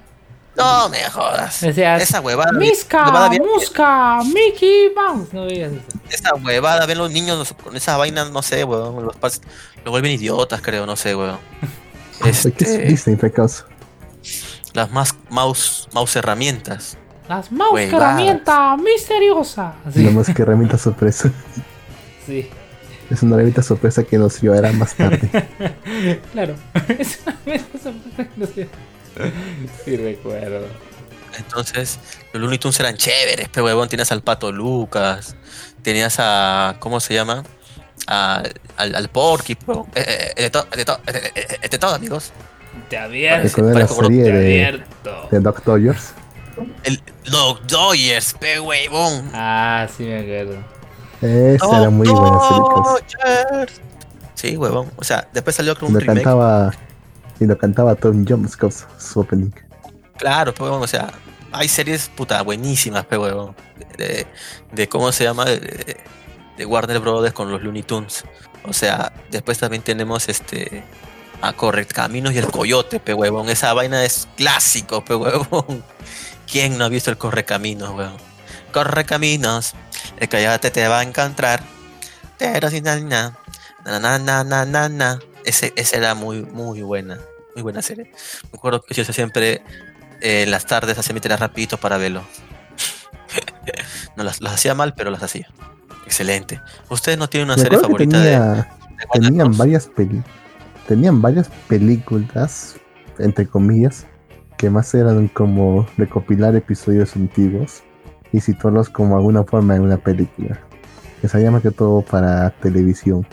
Speaker 1: No me jodas.
Speaker 3: Decías,
Speaker 1: Esa huevada. Bien-
Speaker 3: Musca, Mickey Mouse. No veías eso.
Speaker 1: esa huevada, ven los niños con esa vaina, no sé, weón. Los, vuelven idiotas, creo, no sé, weón. [laughs]
Speaker 2: ¿Qué es
Speaker 1: Este,
Speaker 2: Disney,
Speaker 1: las más mouse, mouse herramientas.
Speaker 3: Las mouse, que herramienta misteriosa. Sí,
Speaker 2: Nada más que herramienta sorpresa.
Speaker 3: sí,
Speaker 2: Es una herramienta sorpresa que nos llevará más tarde. [laughs]
Speaker 3: claro. [laughs] Es una cosa no sé. Sí, recuerdo.
Speaker 1: Entonces, los Looney Tunes eran chéveres, pero huevón, tenías al pato Lucas, tenías a. ¿Cómo se llama? A- al, al Porky, huevón. Eh, eh, de todo, de todo, de todo, amigos.
Speaker 3: Te abierto.
Speaker 2: La
Speaker 3: Te
Speaker 2: de,
Speaker 3: abierto.
Speaker 2: de Doc Dodgers.
Speaker 1: El Dog Dodgers, pe huevón.
Speaker 3: Ah, sí me acuerdo.
Speaker 2: Esa era muy buena.
Speaker 1: Dodgers. Sí, huevón. O sea, después salió con
Speaker 2: Y
Speaker 1: un
Speaker 2: lo
Speaker 1: remake.
Speaker 2: cantaba. Y lo cantaba Tom Jones, causa, su opening.
Speaker 1: Claro, pero huevón, o sea, hay series puta buenísimas, pero huevón. De, de cómo se llama, de, de- de Warner Brothers con los Looney Tunes. O sea, después también tenemos este a Correcaminos y el Coyote, pe huevón. Esa vaina es clásico, pe huevón. ¿Quién no ha visto el Correcaminos, weón? Correcaminos, el coyote te va a encontrar. Pero sin nada, na, na, na, na, na, na. Ese, esa era muy, muy buena. Muy buena serie. Me acuerdo que yo siempre en las tardes hacía mi tarea rapidito para verlo. [laughs] no las, hacía mal, pero las hacía. Excelente. ¿Ustedes no tienen una serie favorita de,
Speaker 2: Tenían varias peli, tenían varias películas, entre comillas, que más eran como recopilar episodios antiguos y situarlos como alguna forma en una película que se llama que todo para televisión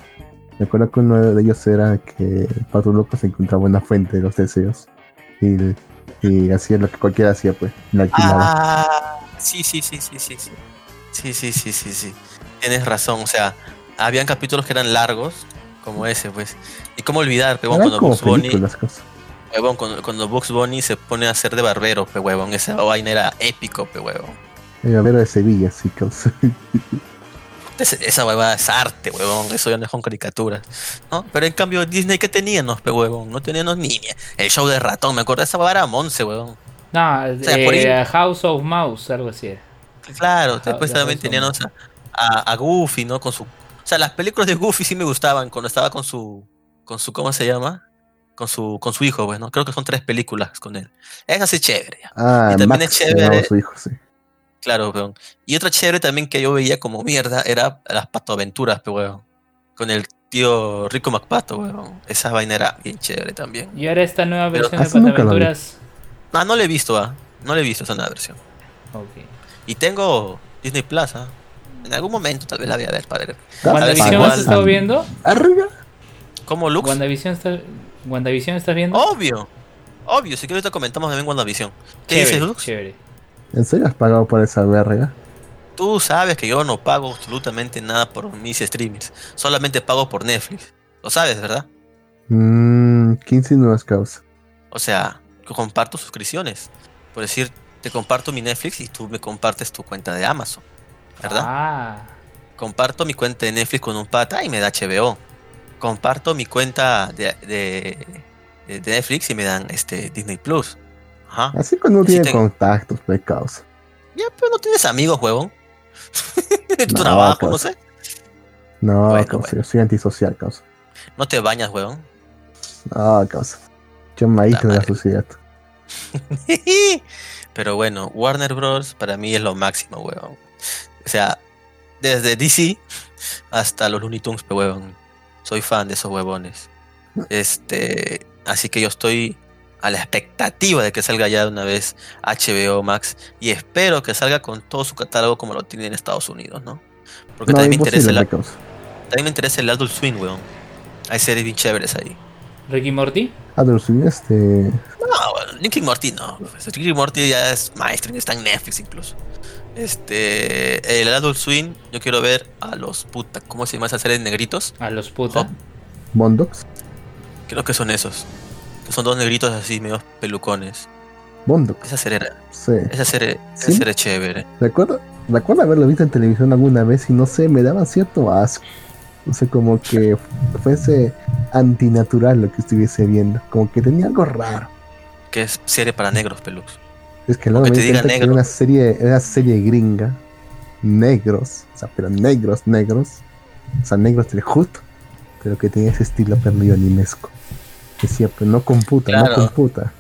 Speaker 2: me acuerdo que uno de ellos era que Pato Loco se encontraba una fuente de los deseos y, y hacía lo que cualquiera hacía pues la alquilaba
Speaker 1: Ah, sí, sí, sí, sí, sí, sí. Sí, sí, sí, sí, sí. Tienes razón, o sea, habían capítulos que eran largos, como ese, pues. Y cómo olvidar, pe, huevón,
Speaker 2: eran
Speaker 1: cuando
Speaker 2: como
Speaker 1: Bugs Bunny,
Speaker 2: cosas
Speaker 1: huevón, cuando, cuando Bugs Bunny se pone a hacer de barbero, pe huevón, esa vaina era épico, pe huevón.
Speaker 2: el gabero de Sevilla sí causa. [laughs]
Speaker 1: Esa huevada es arte, huevón. Eso ya no son caricaturas. ¿no? Pero en cambio, Disney, ¿qué teníamos, pe huevón? No teníamos ni el show de ratón. Me acuerdo de esa huevada era Monse, huevón.
Speaker 3: No,
Speaker 1: sea, por
Speaker 3: eh,
Speaker 1: ahí-
Speaker 3: House of Mouse, algo así era.
Speaker 1: Claro, después también teníamos a, a, a, Goofy, ¿no? Con su. O sea, las películas de Goofy sí me gustaban cuando estaba con su. con su. ¿cómo se llama? Con su, con su hijo, bueno, creo que son tres películas con él. Es así chévere.
Speaker 2: Ah, y también Max, es chévere. Su hijo, sí.
Speaker 1: Claro, peón. Y otra chévere también que yo veía como mierda era las patoaventuras, pero weón. Con el tío Rico MacPato, weón. Esa vaina era bien chévere también.
Speaker 3: Y ahora esta nueva versión pero, de patoaventuras.
Speaker 1: Ah, no le he visto, ah. No le he visto esa nueva versión.
Speaker 3: Ok.
Speaker 1: Y tengo Disney Plus, ¿ah? En algún momento tal vez la voy a ver para ver.
Speaker 3: ¿WandaVision has estado viendo?
Speaker 2: ¿Arriba?
Speaker 1: ¿Cómo, Lux?
Speaker 3: ¿WandaVision, está... ¿WandaVision estás viendo?
Speaker 1: Obvio. Obvio, si que ahorita comentamos también WandaVision. ¿Qué
Speaker 3: chévere,
Speaker 1: dices, Lux?
Speaker 3: Chévere.
Speaker 2: ¿En serio has pagado por esa verga?
Speaker 1: Tú sabes que yo no pago absolutamente nada por mis streamings. Solamente pago por Netflix. Lo sabes, ¿verdad?
Speaker 2: Mmm, 15 nuevas causas.
Speaker 1: O sea, comparto suscripciones. Por decir, te comparto mi Netflix y tú me compartes tu cuenta de Amazon. ¿Verdad?
Speaker 3: Ah.
Speaker 1: Comparto mi cuenta de Netflix con un pata y me da HBO. Comparto mi cuenta de, de, de Netflix y me dan este Disney Plus. Ajá.
Speaker 2: Así cuando uno tiene contactos, pues causa.
Speaker 1: Ya, pero no tienes amigos, huevón. [laughs] tu no, trabajo, no sé.
Speaker 2: No, bueno, causa, bueno. yo soy antisocial, causa.
Speaker 1: No te bañas, huevón.
Speaker 2: No, causa. Yo me aíslo de la sociedad. [laughs]
Speaker 1: pero bueno, Warner Bros. para mí es lo máximo, huevón. O sea, desde DC hasta los Looney Tunes, huevón. Soy fan de esos huevones. Este, así que yo estoy a la expectativa de que salga ya de una vez HBO Max y espero que salga con todo su catálogo como lo tiene en Estados Unidos, ¿no? Porque
Speaker 2: no,
Speaker 1: también, me interesa el, también me interesa el Adult Swim, weón. Hay series bien chéveres ahí.
Speaker 3: ¿Ricky Morty?
Speaker 2: Adult Swim, este.
Speaker 1: No, bueno, Ricky Morty no. Ricky Morty ya es maestro, está en Netflix incluso. Este. El Adult Swim, yo quiero ver a los puta. ¿Cómo se llama esa serie de negritos?
Speaker 3: A los puta.
Speaker 2: Bondox.
Speaker 1: Creo que son esos. Son dos negritos así, medio pelucones.
Speaker 2: Bondox.
Speaker 1: Esa serie era.
Speaker 2: Sí.
Speaker 1: Esa serie, ¿Sí? esa serie chévere.
Speaker 2: Recuerdo, recuerdo haberlo visto en televisión alguna vez y no sé, me daba cierto asco. No sé, como que fuese antinatural lo que estuviese viendo. Como que tenía algo raro.
Speaker 1: Que es serie para negros, Pelux.
Speaker 2: Es que luego me
Speaker 1: te
Speaker 2: di
Speaker 1: diga
Speaker 2: cuenta que era una serie, una serie gringa. Negros. O sea, pero negros, negros. O sea, negros del justo. Pero que tenía ese estilo perdido animesco. Decía, pero no computa,
Speaker 1: Claro.
Speaker 2: no computa.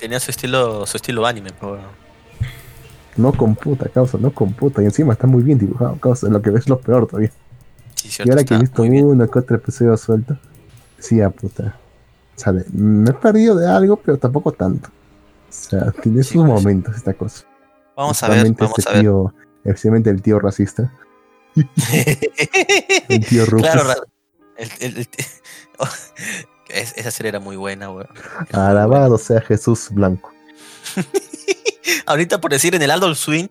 Speaker 1: Tenía su estilo, su estilo anime, pero
Speaker 2: No computa, causa, no computa. Y encima está muy bien dibujado, causa. Lo que ves es lo peor todavía.
Speaker 1: sí,
Speaker 2: Y ahora que he visto uno que otro episodio suelto, decía, puta. O sea, me he perdido de algo, pero tampoco tanto. O sea, tiene
Speaker 1: Sí,
Speaker 2: sus
Speaker 1: pues.
Speaker 2: momentos esta cosa.
Speaker 1: Vamos a ver, vamos
Speaker 2: este
Speaker 1: a ver.
Speaker 2: tío, especialmente el tío racista. [laughs] El tío Rufus.
Speaker 1: claro, el, el- [laughs] es- esa serie era muy buena, weón.
Speaker 2: Alabado sea Jesús Blanco. [laughs]
Speaker 1: Ahorita, por decir, en el Adult Swing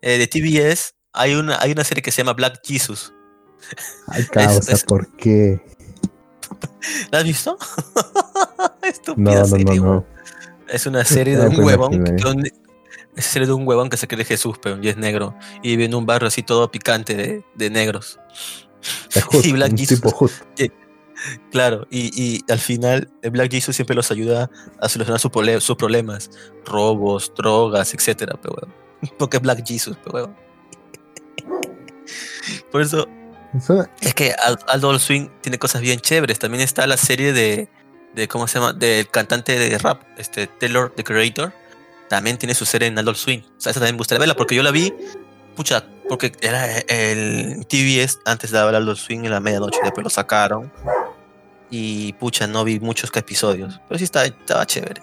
Speaker 1: eh, de TBS hay una, hay una serie que se llama Black Jesus.
Speaker 2: Ay, causa,
Speaker 1: es-
Speaker 2: ¿por qué?
Speaker 1: ¿La has visto?
Speaker 2: No,
Speaker 1: Estúpida
Speaker 2: no, no,
Speaker 1: serie,
Speaker 2: no.
Speaker 1: weón. Es una serie de un
Speaker 2: me
Speaker 1: huevón. que un- es serie de un huevón que se cree Jesús, pero y es negro. Y vive en un barrio así todo picante de, de negros.
Speaker 2: Es [laughs] Hood,
Speaker 1: Y Black
Speaker 2: un
Speaker 1: Jesus.
Speaker 2: tipo.
Speaker 1: Claro, y, y al final el Black Jesus siempre los ayuda a solucionar sus problemas. Robos, drogas, etcétera, pero weón. [laughs] Porque es Black Jesus, pero weón. [laughs] Por eso es que Adult Swing tiene cosas bien chéveres. También está la serie de, de ¿cómo se llama? Del cantante de rap, este Taylor the Creator. También tiene su serie en Adult Swing. O sea, esa también me gustaría verla porque yo la vi, pucha, porque era el TVS, antes daba el Adult Swing en la medianoche, después lo sacaron. Y pucha, no vi muchos episodios. Pero sí estaba, estaba chévere.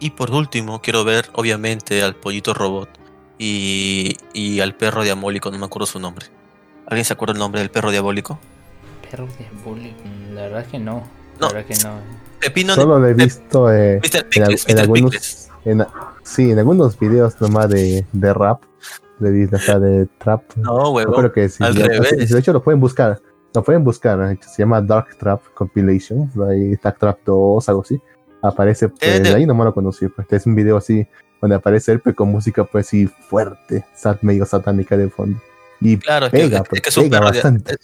Speaker 1: Y por último, quiero ver, obviamente, al pollito robot y, y al perro diabólico, no me acuerdo su nombre. ¿Alguien se acuerda el nombre del perro diabólico?
Speaker 3: Perro diabólico. La verdad que no.
Speaker 1: No.
Speaker 3: La verdad que no.
Speaker 1: Pepino
Speaker 2: Solo lo he visto eh, en,
Speaker 1: Pickles,
Speaker 2: en
Speaker 1: Mr.
Speaker 2: algunos. En, sí, en algunos videos nomás de, de rap. De, o sea, de trap.
Speaker 1: No, huevón.
Speaker 2: creo que sí.
Speaker 1: al
Speaker 2: ya-
Speaker 1: revés.
Speaker 2: De hecho, lo pueden buscar. Lo pueden buscar. ¿eh? Se llama Dark Trap Compilation. Ahí Dark Trap 2, algo así. Aparece, pues,
Speaker 1: Eh, de-
Speaker 2: de ahí nomás lo conocí. Pues, es un video así, donde aparece él, pues, con música, pues, sí, fuerte, medio satánica de fondo. Y
Speaker 1: Claro, es que,
Speaker 2: pega,
Speaker 1: es
Speaker 2: pues,
Speaker 1: que es un
Speaker 2: pega
Speaker 1: perro
Speaker 2: bastante.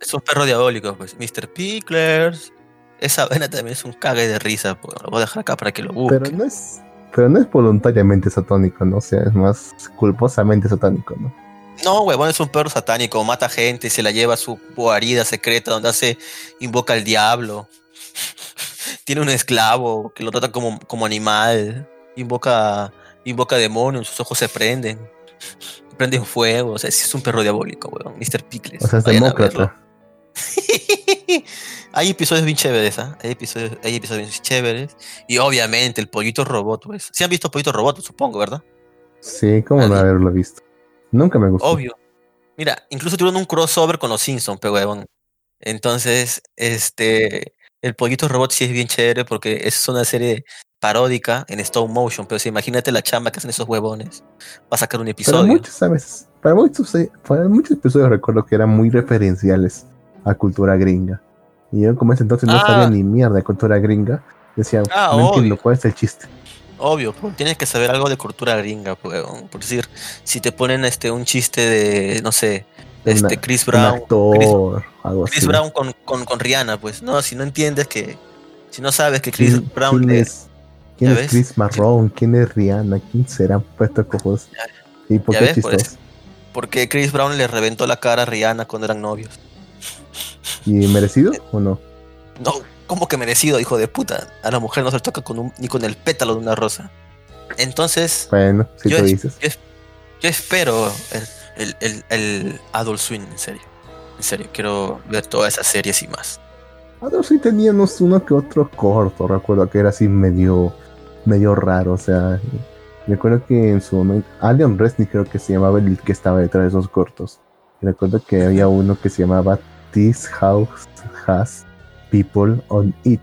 Speaker 1: es un perro diabólico, pues. Mr. Pickles. Esa vaina también es un cague de risa. pues, Lo voy a dejar acá para que lo
Speaker 2: Pero
Speaker 1: busquen.
Speaker 2: no es, Pero no es voluntariamente satánico, ¿no? O sea, es más culposamente satánico, ¿no?
Speaker 1: No, huevón, es un perro satánico, mata gente, se la lleva a su guarida secreta donde hace, invoca al diablo. [laughs] Tiene un esclavo que lo trata como, como animal, invoca, invoca demonios, sus ojos se prenden, [laughs] prenden fuego, o sea, es un perro diabólico, huevón, Mr. Pickles.
Speaker 2: O sea, es demócrata. [laughs]
Speaker 1: hay episodios bien chéveres, ¿ah? Hay episodios, hay episodios bien chéveres. Y obviamente el pollito robot, pues. Sí han visto pollito robot, supongo, ¿verdad?
Speaker 2: Sí, ¿cómo no haberlo visto? Nunca me gustó.
Speaker 1: Obvio. Mira, incluso tuvieron un crossover con los Simpsons, pero huevón. Entonces, este, el pollito robot sí es bien chévere porque es una serie paródica en stop motion, pero si imagínate la chamba que hacen esos huevones. Va a sacar un
Speaker 2: Para
Speaker 1: episodio.
Speaker 2: muchos, ¿sabes? Para muchos, eh, para muchos episodios recuerdo que eran muy referenciales a cultura gringa. Y yo como ese entonces no
Speaker 1: Ah.
Speaker 2: sabía ni mierda de cultura gringa, decía,
Speaker 1: Ah,
Speaker 2: no entiendo
Speaker 1: obvio.
Speaker 2: cuál es el chiste.
Speaker 1: Obvio, pues, tienes que saber algo de cultura gringa, pues. Por decir, si te ponen este un chiste de, no sé, este
Speaker 2: Una-
Speaker 1: Chris Brown.
Speaker 2: actor, algo
Speaker 1: Chris
Speaker 2: así.
Speaker 1: Brown con, con, con Rihanna, pues. No, si no entiendes que. Si no sabes que Chris
Speaker 2: ¿Quién,
Speaker 1: Brown
Speaker 2: quién es, quién
Speaker 1: ¿Ya
Speaker 2: es
Speaker 1: ves?
Speaker 2: Chris Marrón? ¿Quién es Rihanna? ¿Quién será? Puesto cojos. ¿Y por qué
Speaker 1: ves, por
Speaker 2: chistoso?
Speaker 1: Porque Chris Brown le reventó la cara a Rihanna cuando eran novios.
Speaker 2: ¿Y merecido o no?
Speaker 1: No, ¿cómo que merecido, hijo de puta? A la mujer no se le toca con un- ni con el pétalo de una rosa. Entonces,
Speaker 2: Bueno, si
Speaker 1: Yo
Speaker 2: tú
Speaker 1: es-
Speaker 2: dices.
Speaker 1: yo espero el, el, el, el Adult Swim, en serio. En serio, quiero ver todas esas series y más.
Speaker 2: Ahora sí teníamos uno que otro corto, recuerdo que era así medio, medio raro, o sea, recuerdo que en su momento, Alien Resnick creo que se llamaba el que estaba detrás de esos cortos. Recuerdo que había uno que se llamaba This House Has People on It,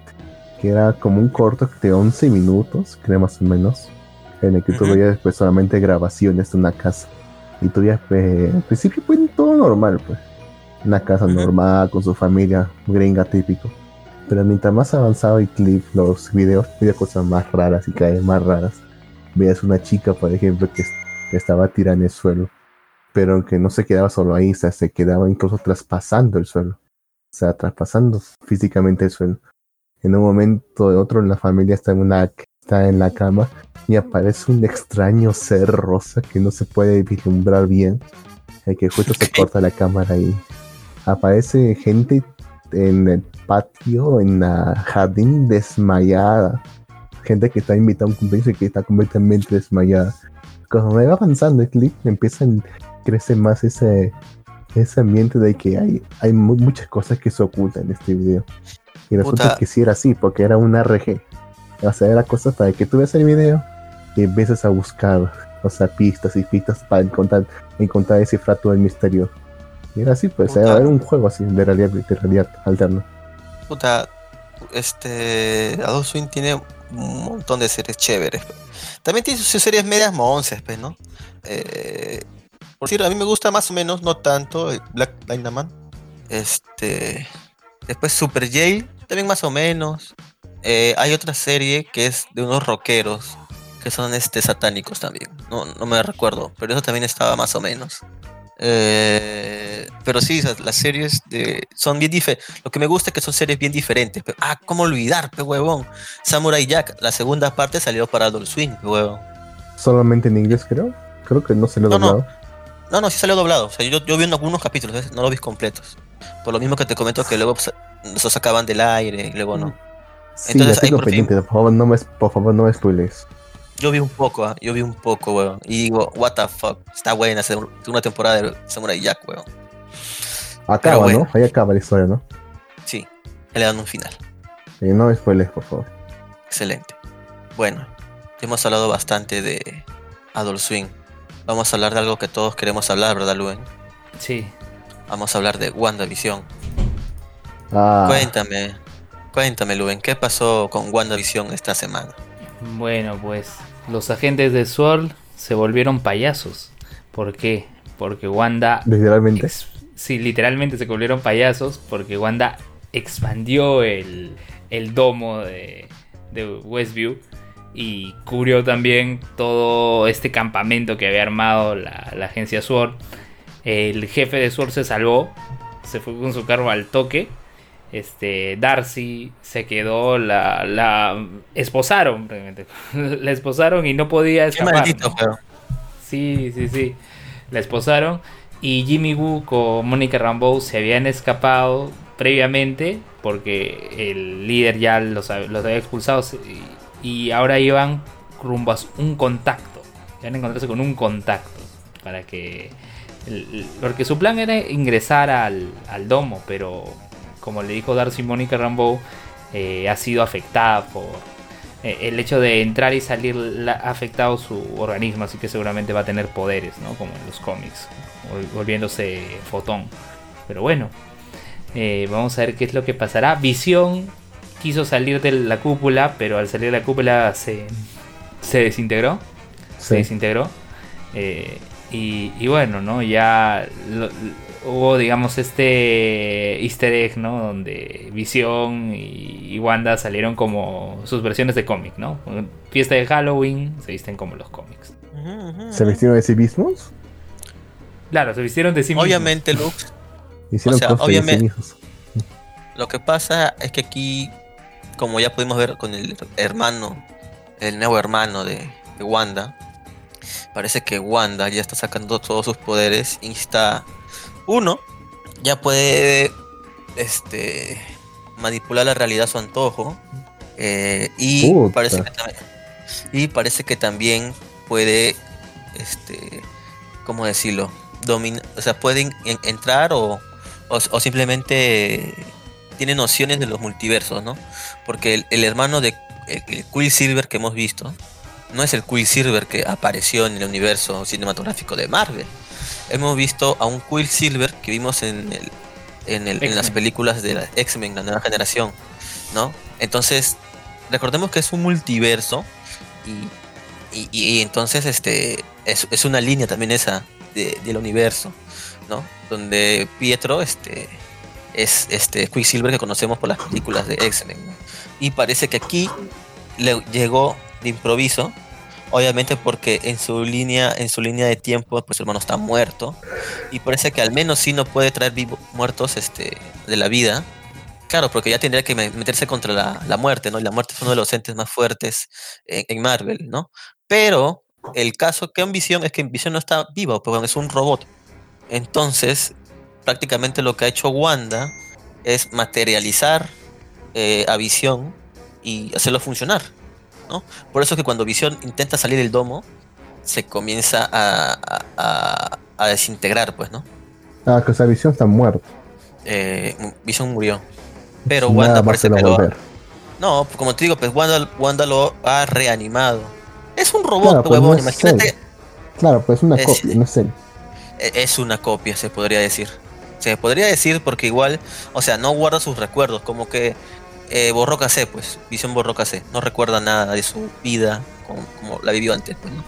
Speaker 2: que era como un corto de 11 minutos, creo más o menos, en el que tú veías después solamente grabaciones de una casa. Y tú veías, eh, al principio fue todo normal, pues una casa normal con su familia gringa típico. Pero mientras más avanzaba el clip, los videos, veía cosas más raras y cada vez más raras. Veías una chica, por ejemplo, que, que estaba tirada en el suelo, pero que no se quedaba solo ahí, o sea, se quedaba incluso traspasando el suelo. O sea, traspasando físicamente el suelo. En un momento de otro, la familia está en, una, está en la cama y aparece un extraño ser rosa que no se puede vislumbrar bien. El que justo se corta la cámara y aparece gente en el patio, en el jardín desmayada. Gente que está invitada a un cumpleaños y que está completamente desmayada. Cuando va avanzando el clip, empieza a crece más ese, ese ambiente de que hay, hay mu- muchas cosas que se ocultan en este video. Y resulta
Speaker 1: Puta.
Speaker 2: que sí era así, porque era un RG. O sea, era cosa para que tú veas el video y empieces a buscar, o sea, pistas y pistas para encontrar, encontrar descifrar todo el misterio. Y era así, pues,
Speaker 1: Puta.
Speaker 2: era un juego así de realidad, de realidad alterna.
Speaker 1: Puta, este. Adult Swim tiene un montón de series chéveres. pe. También tiene sus series medias monces, pues, ¿no? Eh, por decir, a mí me gusta más o menos, no tanto, el Black Dynaman. Este. Después Super Jail, también más o menos. Eh, hay otra serie que es de unos rockeros que son este satánicos también. No, no me recuerdo, pero eso también estaba más o menos. Eh, pero sí, las series de, son bien diferentes. Lo que me gusta es que son series bien diferentes. Ah, ¿cómo olvidar, pe huevón? Samurai Jack, la segunda parte salió para Adult Swing, pe huevón.
Speaker 2: Solamente en inglés, creo. Creo que no se lo he
Speaker 1: No, no. No, no, sí salió doblado. O sea, yo, yo vi algunos capítulos, ¿ves? no los vi completos. Por lo mismo que te comento que luego pues, se sacaban del aire y luego no.
Speaker 2: Sí,
Speaker 1: Entonces, ahí por fin-
Speaker 2: pendiente. Por favor, no me, por favor, no me spoiles.
Speaker 1: Yo vi un poco, ah, yo vi un poco, weón. Y digo, what the fuck, está buena segunda temporada de Samurai Jack, weón.
Speaker 2: Acaba,
Speaker 1: bueno.
Speaker 2: ¿no? Ahí acaba la historia, ¿no?
Speaker 1: Sí, le dan un final.
Speaker 2: Eh, no me spoiles, por favor.
Speaker 1: Excelente. Bueno, hemos hablado bastante de Adult Swing. Vamos a hablar de algo que todos queremos hablar, ¿verdad, Luen?
Speaker 3: Sí.
Speaker 1: Vamos a hablar de WandaVision.
Speaker 2: Ah,
Speaker 1: Cuéntame, cuéntame, Luen, ¿qué pasó con WandaVision esta semana?
Speaker 3: Bueno, pues los agentes de SWORD se volvieron payasos. ¿Por qué? Porque Wanda...
Speaker 2: literalmente.
Speaker 3: sí, literalmente se volvieron payasos porque Wanda expandió el, el domo de, de Westview y cubrió también todo este campamento que había armado la, la agencia SWORD. El jefe de SWORD se salvó, se fue con su carro al toque. Este Darcy se quedó la, la esposaron [laughs] la esposaron y no podía escapar sí sí sí. La esposaron y Jimmy Woo con Mónica Rambeau se habían escapado previamente porque el líder ya los, había expulsado y, ahora iban rumbo a un contacto iban a encontrarse con un contacto para que porque su plan era ingresar al, al domo pero como le dijo Darcy Mónica Rambeau, eh, ha sido afectada por eh, el hecho de entrar y salir, ha afectado su organismo, así que seguramente va a tener poderes, ¿no? Como en los cómics, volviéndose fotón. Pero bueno, eh, vamos a ver qué es lo que pasará. Visión quiso salir de la cúpula, pero al salir de la cúpula se, se desintegró. Se desintegró. y, y, bueno, ¿no? Ya hubo, digamos, este easter egg, ¿no? Donde Visión y, Wanda salieron como sus versiones de cómic, ¿no? Fiesta de Halloween, se visten como los cómics.
Speaker 2: ¿Se vistieron de sí mismos?
Speaker 3: Claro, se vistieron de sí mismos.
Speaker 1: Obviamente, Luke.
Speaker 2: Hicieron o obviamente,
Speaker 1: Lo que pasa es que aquí, como ya pudimos ver con el hermano, el nuevo hermano de, de Wanda, parece que Wanda ya está sacando todos sus poderes. Está uno ya puede este manipular la realidad a su antojo eh, y parece que también, y parece que también puede este cómo decirlo domina o sea pueden entrar o, o, simplemente tiene nociones de los multiversos no porque el, hermano de el, Quicksilver que hemos visto no es el Quicksilver que apareció en el universo cinematográfico de Marvel hemos visto a un Quicksilver que vimos en, el, en, el, en las películas de la X-Men, la nueva generación, ¿no? Entonces, recordemos que es un multiverso y, y, entonces este es, es, una línea también esa del universo, ¿no? Donde Pietro este, es este Quicksilver que conocemos por las películas de X-Men. Y parece que aquí le llegó de improviso Obviamente porque en su línea, en su línea de tiempo, pues su hermano está muerto. Y parece que al menos sí no puede traer vivos muertos este, de la vida. Claro, porque ya tendría que meterse contra la, muerte, ¿no? Y la muerte es uno de los entes más fuertes en, Marvel, ¿no? Pero el caso que en Visión es que en Visión no está vivo, porque es un robot. Entonces, prácticamente lo que ha hecho Wanda es materializar eh, a Visión y hacerlo funcionar. Por eso es que cuando Visión intenta salir del domo, se comienza a, desintegrar, pues, ¿no?
Speaker 2: Ah, que esa Visión está muerta.
Speaker 1: Eh, Visión murió. Pero Wanda parece que lo No, como te digo, pues Wanda, lo ha reanimado. Es un robot, claro, pues, imagínate.
Speaker 2: Claro, pues es una copia, no.
Speaker 1: E, es una copia, se podría decir. Se podría decir porque igual, o sea, no guarda sus recuerdos, como que eh, borró Casé, pues, Visión borró Casé. No recuerda nada de su vida como, la vivió antes, pues, ¿no?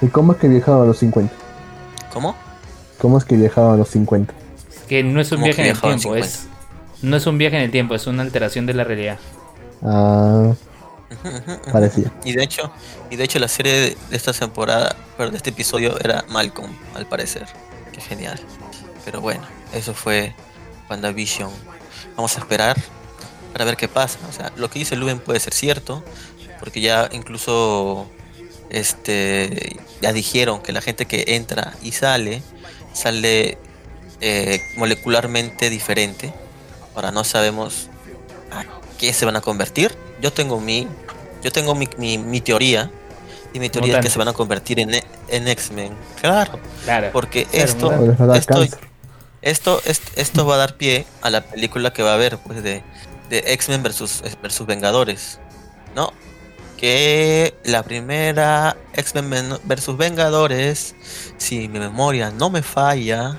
Speaker 2: ¿Y cómo es que viajaba a los 50?
Speaker 1: ¿Cómo?
Speaker 2: ¿Cómo es que viajaba a los 50?
Speaker 3: que no es un viaje en el tiempo, es. No es un viaje en el tiempo, es una alteración de la realidad.
Speaker 2: Ah. Parecía.
Speaker 1: Y de hecho, y de hecho la serie de esta temporada, pero de este episodio era Malcolm, al parecer. Qué genial. Pero bueno, eso fue WandaVision. Vamos a esperar para ver qué pasa. O sea, lo que dice Luben puede ser cierto, porque ya incluso este ya dijeron que la gente que entra y sale sale eh, molecularmente diferente. Ahora no sabemos a qué se van a convertir. Yo tengo mi yo tengo mi, mi, teoría y mi teoría es que se van a convertir en, en X-Men. Claro, claro, porque esto, esto, esto, esto, va a dar pie a la película que va a haber pues de de X-Men versus, versus Vengadores, ¿no? Que la primera X-Men versus Vengadores, si mi memoria no me falla,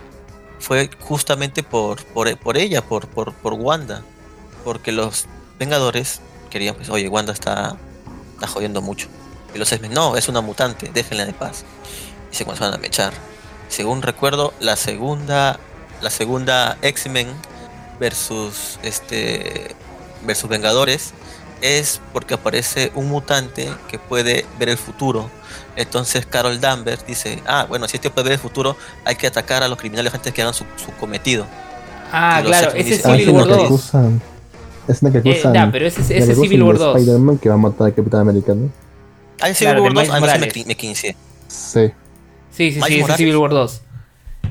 Speaker 1: fue justamente por, por, ella, por, por, por Wanda. Porque los Vengadores querían, pues, oye, Wanda está, está jodiendo mucho. Y los X-Men, no, es una mutante, déjenla de paz. Y se comenzaron a mechar. Según recuerdo, la segunda, la segunda X-Men versus este versus Vengadores es porque aparece un mutante que puede ver el futuro. Entonces Carol Danvers dice, ah, bueno, si este puede ver el futuro, hay que atacar a los criminales antes que hagan su, cometido.
Speaker 3: Ah,
Speaker 1: Y
Speaker 3: claro, ese es Civil War
Speaker 2: una que
Speaker 3: 2.
Speaker 2: acusan- Es una que
Speaker 3: Eh,
Speaker 2: acusan.
Speaker 3: ya, pero ese, ese
Speaker 2: que
Speaker 3: es Civil War
Speaker 2: de
Speaker 3: 2.
Speaker 2: Spider-Man que va a matar al Capitán América, ¿no?
Speaker 1: Ah, Civil
Speaker 3: Claro,
Speaker 1: War
Speaker 3: de
Speaker 1: 2,
Speaker 3: Miles
Speaker 1: ah, no, sí me,
Speaker 3: Morales.
Speaker 1: me quince.
Speaker 2: Sí.
Speaker 3: Sí, sí, sí,
Speaker 1: Miles
Speaker 3: ese es
Speaker 1: Morales.
Speaker 3: Civil War 2.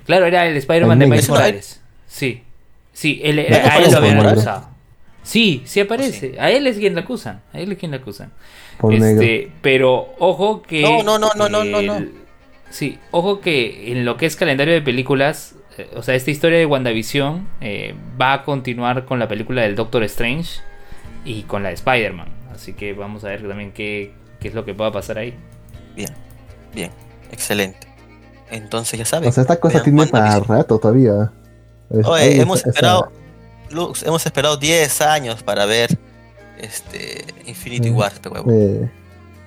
Speaker 3: Claro, era el Spider-Man de Miles. Morales. Sí. Sí, él,
Speaker 2: No
Speaker 3: a él
Speaker 2: aparece
Speaker 3: lo habían acusado. Sí, sí aparece. A él es quien lo acusan. A él es quien lo acusan.
Speaker 2: Por negro.
Speaker 3: Este, pero ojo que.
Speaker 1: No, no, no, no, no, no,
Speaker 3: Sí, ojo que en lo que es calendario de películas, eh, o sea, esta historia de WandaVision eh, va a continuar con la película del Doctor Strange y con la de Spider-Man. Así que vamos a ver también qué, qué es lo que pueda pasar ahí.
Speaker 1: Bien, bien, excelente. Entonces ya saben.
Speaker 2: O sea, esta cosa tiene para rato todavía. Es-
Speaker 1: Oye, hemos esperado, Lux, hemos esperado 10 años para ver este Infinity
Speaker 2: Mm,
Speaker 1: War, pe huevo.
Speaker 2: eh,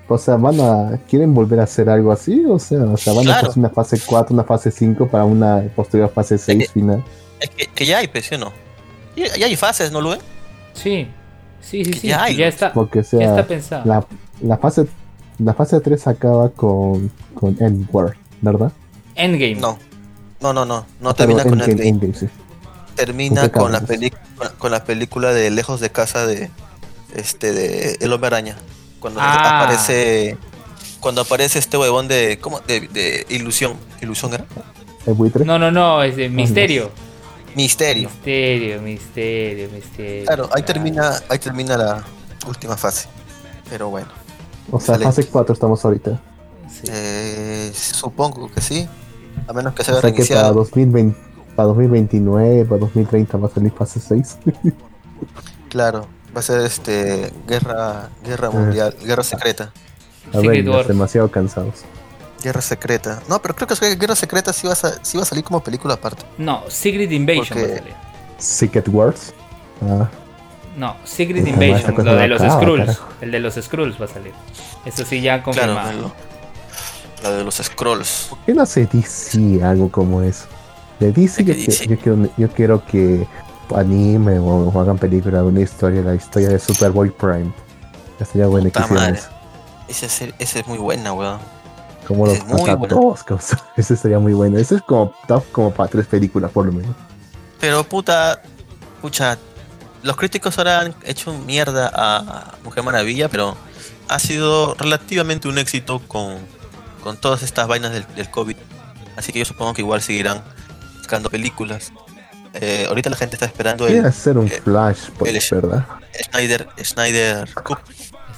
Speaker 2: o sea, van a. ¿Quieren volver a hacer algo así? O sea, o sea van a
Speaker 1: Claro.
Speaker 2: hacer una fase 4, una fase 5 para una posterior fase 6
Speaker 1: que-
Speaker 2: final.
Speaker 1: Es que, que ya hay, pues, ¿sí o no? Ya, ya hay fases, ¿no, Luen?
Speaker 3: Sí, sí, sí, sí.
Speaker 1: ya hay,
Speaker 3: ya está.
Speaker 2: Porque, o
Speaker 3: Ya
Speaker 2: sea,
Speaker 3: está pensado.
Speaker 2: la, la fase. La fase 3 acaba con, con Endwar, ¿verdad?
Speaker 3: Endgame.
Speaker 1: No. No, no, no. No
Speaker 2: Ah,
Speaker 1: termina con
Speaker 2: Endgame,
Speaker 1: Endgame.
Speaker 2: Endgame, sí.
Speaker 1: Termina
Speaker 2: ¿Con
Speaker 1: la, con, la película de Lejos de Casa de este de El Hombre Araña. Cuando
Speaker 3: Ah.
Speaker 1: aparece. Cuando aparece este huevón de. ¿Cómo? De, de Ilusión. ¿Ilusión era?
Speaker 2: El buitre.
Speaker 3: No, no, no, es de Misterio.
Speaker 1: Misterio.
Speaker 3: Misterio, misterio, misterio.
Speaker 1: Claro, ahí termina, ahí termina la última fase. Pero bueno.
Speaker 2: o sea, fase 4 estamos ahorita.
Speaker 3: Sí.
Speaker 1: Eh, supongo que sí. A menos que se
Speaker 2: O
Speaker 1: haya
Speaker 2: sea que para
Speaker 1: reiniciado.
Speaker 2: 2020, para 2029, para 2030 va a salir fase 6. [laughs]
Speaker 1: Claro. Va a ser este. Guerra. Guerra mundial. Guerra secreta.
Speaker 2: A
Speaker 3: Secret
Speaker 2: ver,
Speaker 3: Wars.
Speaker 2: demasiado cansados.
Speaker 1: Guerra secreta. No, pero creo que Guerra secreta sí va a, sí va a salir como película aparte.
Speaker 3: No, Secret Invasion
Speaker 1: Porque-
Speaker 3: va a salir.
Speaker 2: Secret Wars. Ah,
Speaker 3: No, Secret
Speaker 2: Esa
Speaker 3: Invasion, lo de los Skrulls.
Speaker 2: carajo.
Speaker 3: El de los Skrulls va a salir. Eso sí, ya
Speaker 1: Claro,
Speaker 3: confirmado.
Speaker 1: lo- la de los scrolls.
Speaker 2: ¿Por qué no hace DC algo como eso? De DC,
Speaker 1: que
Speaker 2: yo, qui-
Speaker 1: DC
Speaker 2: yo quiero, yo quiero que anime o, o hagan película de una historia, la historia de Superboy Prime. Ya sería buena eso.
Speaker 1: Esa, es muy buena, weón.
Speaker 2: Como los todos. [laughs] Ese sería muy bueno. Ese es como top como para tres películas, por lo menos.
Speaker 1: Pero puta, pucha, los críticos ahora han hecho mierda a Mujer Maravilla, pero ha sido relativamente un éxito con, con todas estas vainas del, del COVID. Así que yo supongo que igual seguirán buscando películas. Eh, ahorita la gente está esperando
Speaker 2: Quiere
Speaker 1: el
Speaker 2: hacer un
Speaker 1: eh,
Speaker 2: flash, pues,
Speaker 1: el-
Speaker 2: ¿verdad?
Speaker 1: Snyder, Snyder Cut.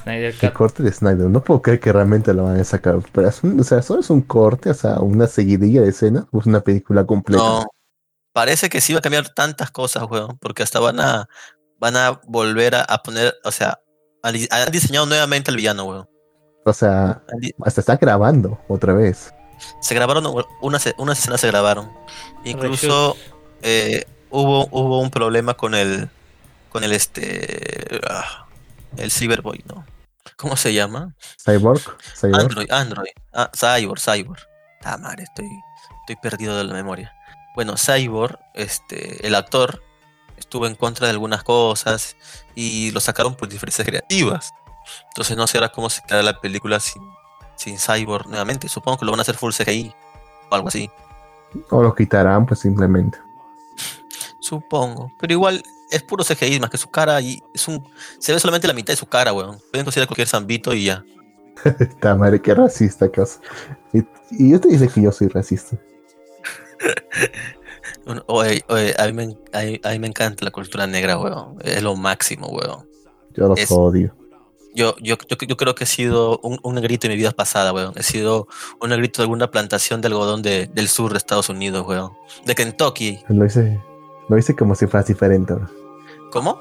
Speaker 3: Snyder
Speaker 2: El
Speaker 3: Cut.
Speaker 2: corte de Snyder. No puedo creer que realmente lo van a sacar. Pero es un- o sea, solo es un corte, o sea, una seguidilla de escenas. O es una película completa.
Speaker 1: No, parece que sí va a cambiar tantas cosas, weón, porque hasta van a van a volver a, a poner, o sea, han diseñado nuevamente al villano, weón.
Speaker 2: O sea, hasta está grabando otra vez.
Speaker 1: Se grabaron unas, unas escenas se grabaron. Incluso eh, hubo hubo un problema con el con el este ah, el Cyberboy, ¿no? ¿Cómo se llama?
Speaker 2: Cyborg. Cyborg.
Speaker 1: Android, Android. Ah, Cyborg, Cyborg. Ah, madre, estoy, estoy perdido de la memoria. Bueno, Cyborg, este, el actor, estuvo en contra de algunas cosas y lo sacaron por diferencias creativas. Entonces no sé ahora cómo se queda la película sin, sin Cyborg nuevamente. Supongo que lo van a hacer full CGI o algo así.
Speaker 2: O lo quitarán, pues simplemente.
Speaker 1: Supongo. Pero igual es puro CGI más que su cara y es un. Se ve solamente la mitad de su cara, weón. Pueden considerar cualquier zambito y ya. [laughs]
Speaker 2: Esta madre, qué racista, cosa. Y, y yo te dice que yo soy racista. [laughs]
Speaker 1: Oye, oye, a, mí me, a, mí, a mí me encanta la cultura negra, weón. Es lo máximo, weón.
Speaker 2: Yo los
Speaker 1: Es-
Speaker 2: odio.
Speaker 1: Yo, yo, yo, yo creo que he sido un, un negrito en mi vida pasada, weón. He sido un negrito de alguna plantación de algodón de- del sur de Estados Unidos, weón. De Kentucky.
Speaker 2: Lo hice, lo hice como si fueras diferente. ¿no?
Speaker 1: ¿Cómo?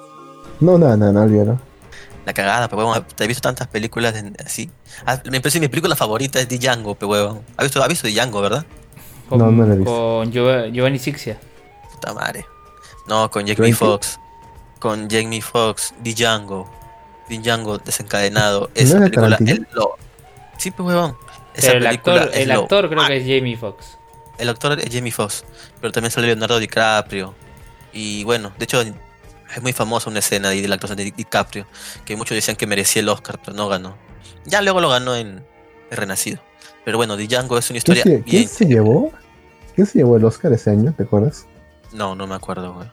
Speaker 2: No, no, no, no, olvídalo.
Speaker 1: La cagada, pero weón. Te he visto tantas películas de- así. Ah, me parece que mi película favorita es Django, pe weón. ¿Has visto, has visto Django, verdad?
Speaker 3: Con,
Speaker 2: No, no la he visto.
Speaker 3: con Giov- Giovanni Sixia.
Speaker 1: Puta madre. No, con Jamie. Foxx. Con Jamie Foxx, Django. Django desencadenado. Esa
Speaker 2: ¿No es
Speaker 1: película es lo. Sí, pues huevón. Esa
Speaker 3: Pero el
Speaker 1: película
Speaker 3: actor,
Speaker 1: es
Speaker 3: el
Speaker 1: lo
Speaker 3: actor creo que es Jamie Foxx.
Speaker 1: El actor es Jamie Foxx. Pero también sale Leonardo DiCaprio. Y bueno, de hecho, es muy famosa una escena ahí de la actuación de DiCaprio. Que muchos decían que merecía el Oscar, pero no ganó. Ya luego lo ganó en El Renacido. Pero bueno, Django es una
Speaker 2: ¿Quién,
Speaker 1: historia
Speaker 2: se, quién
Speaker 1: bien.
Speaker 2: se llevó? ¿Quién se llevó el Oscar ese año? ¿Te acuerdas?
Speaker 1: No, no me acuerdo, güey.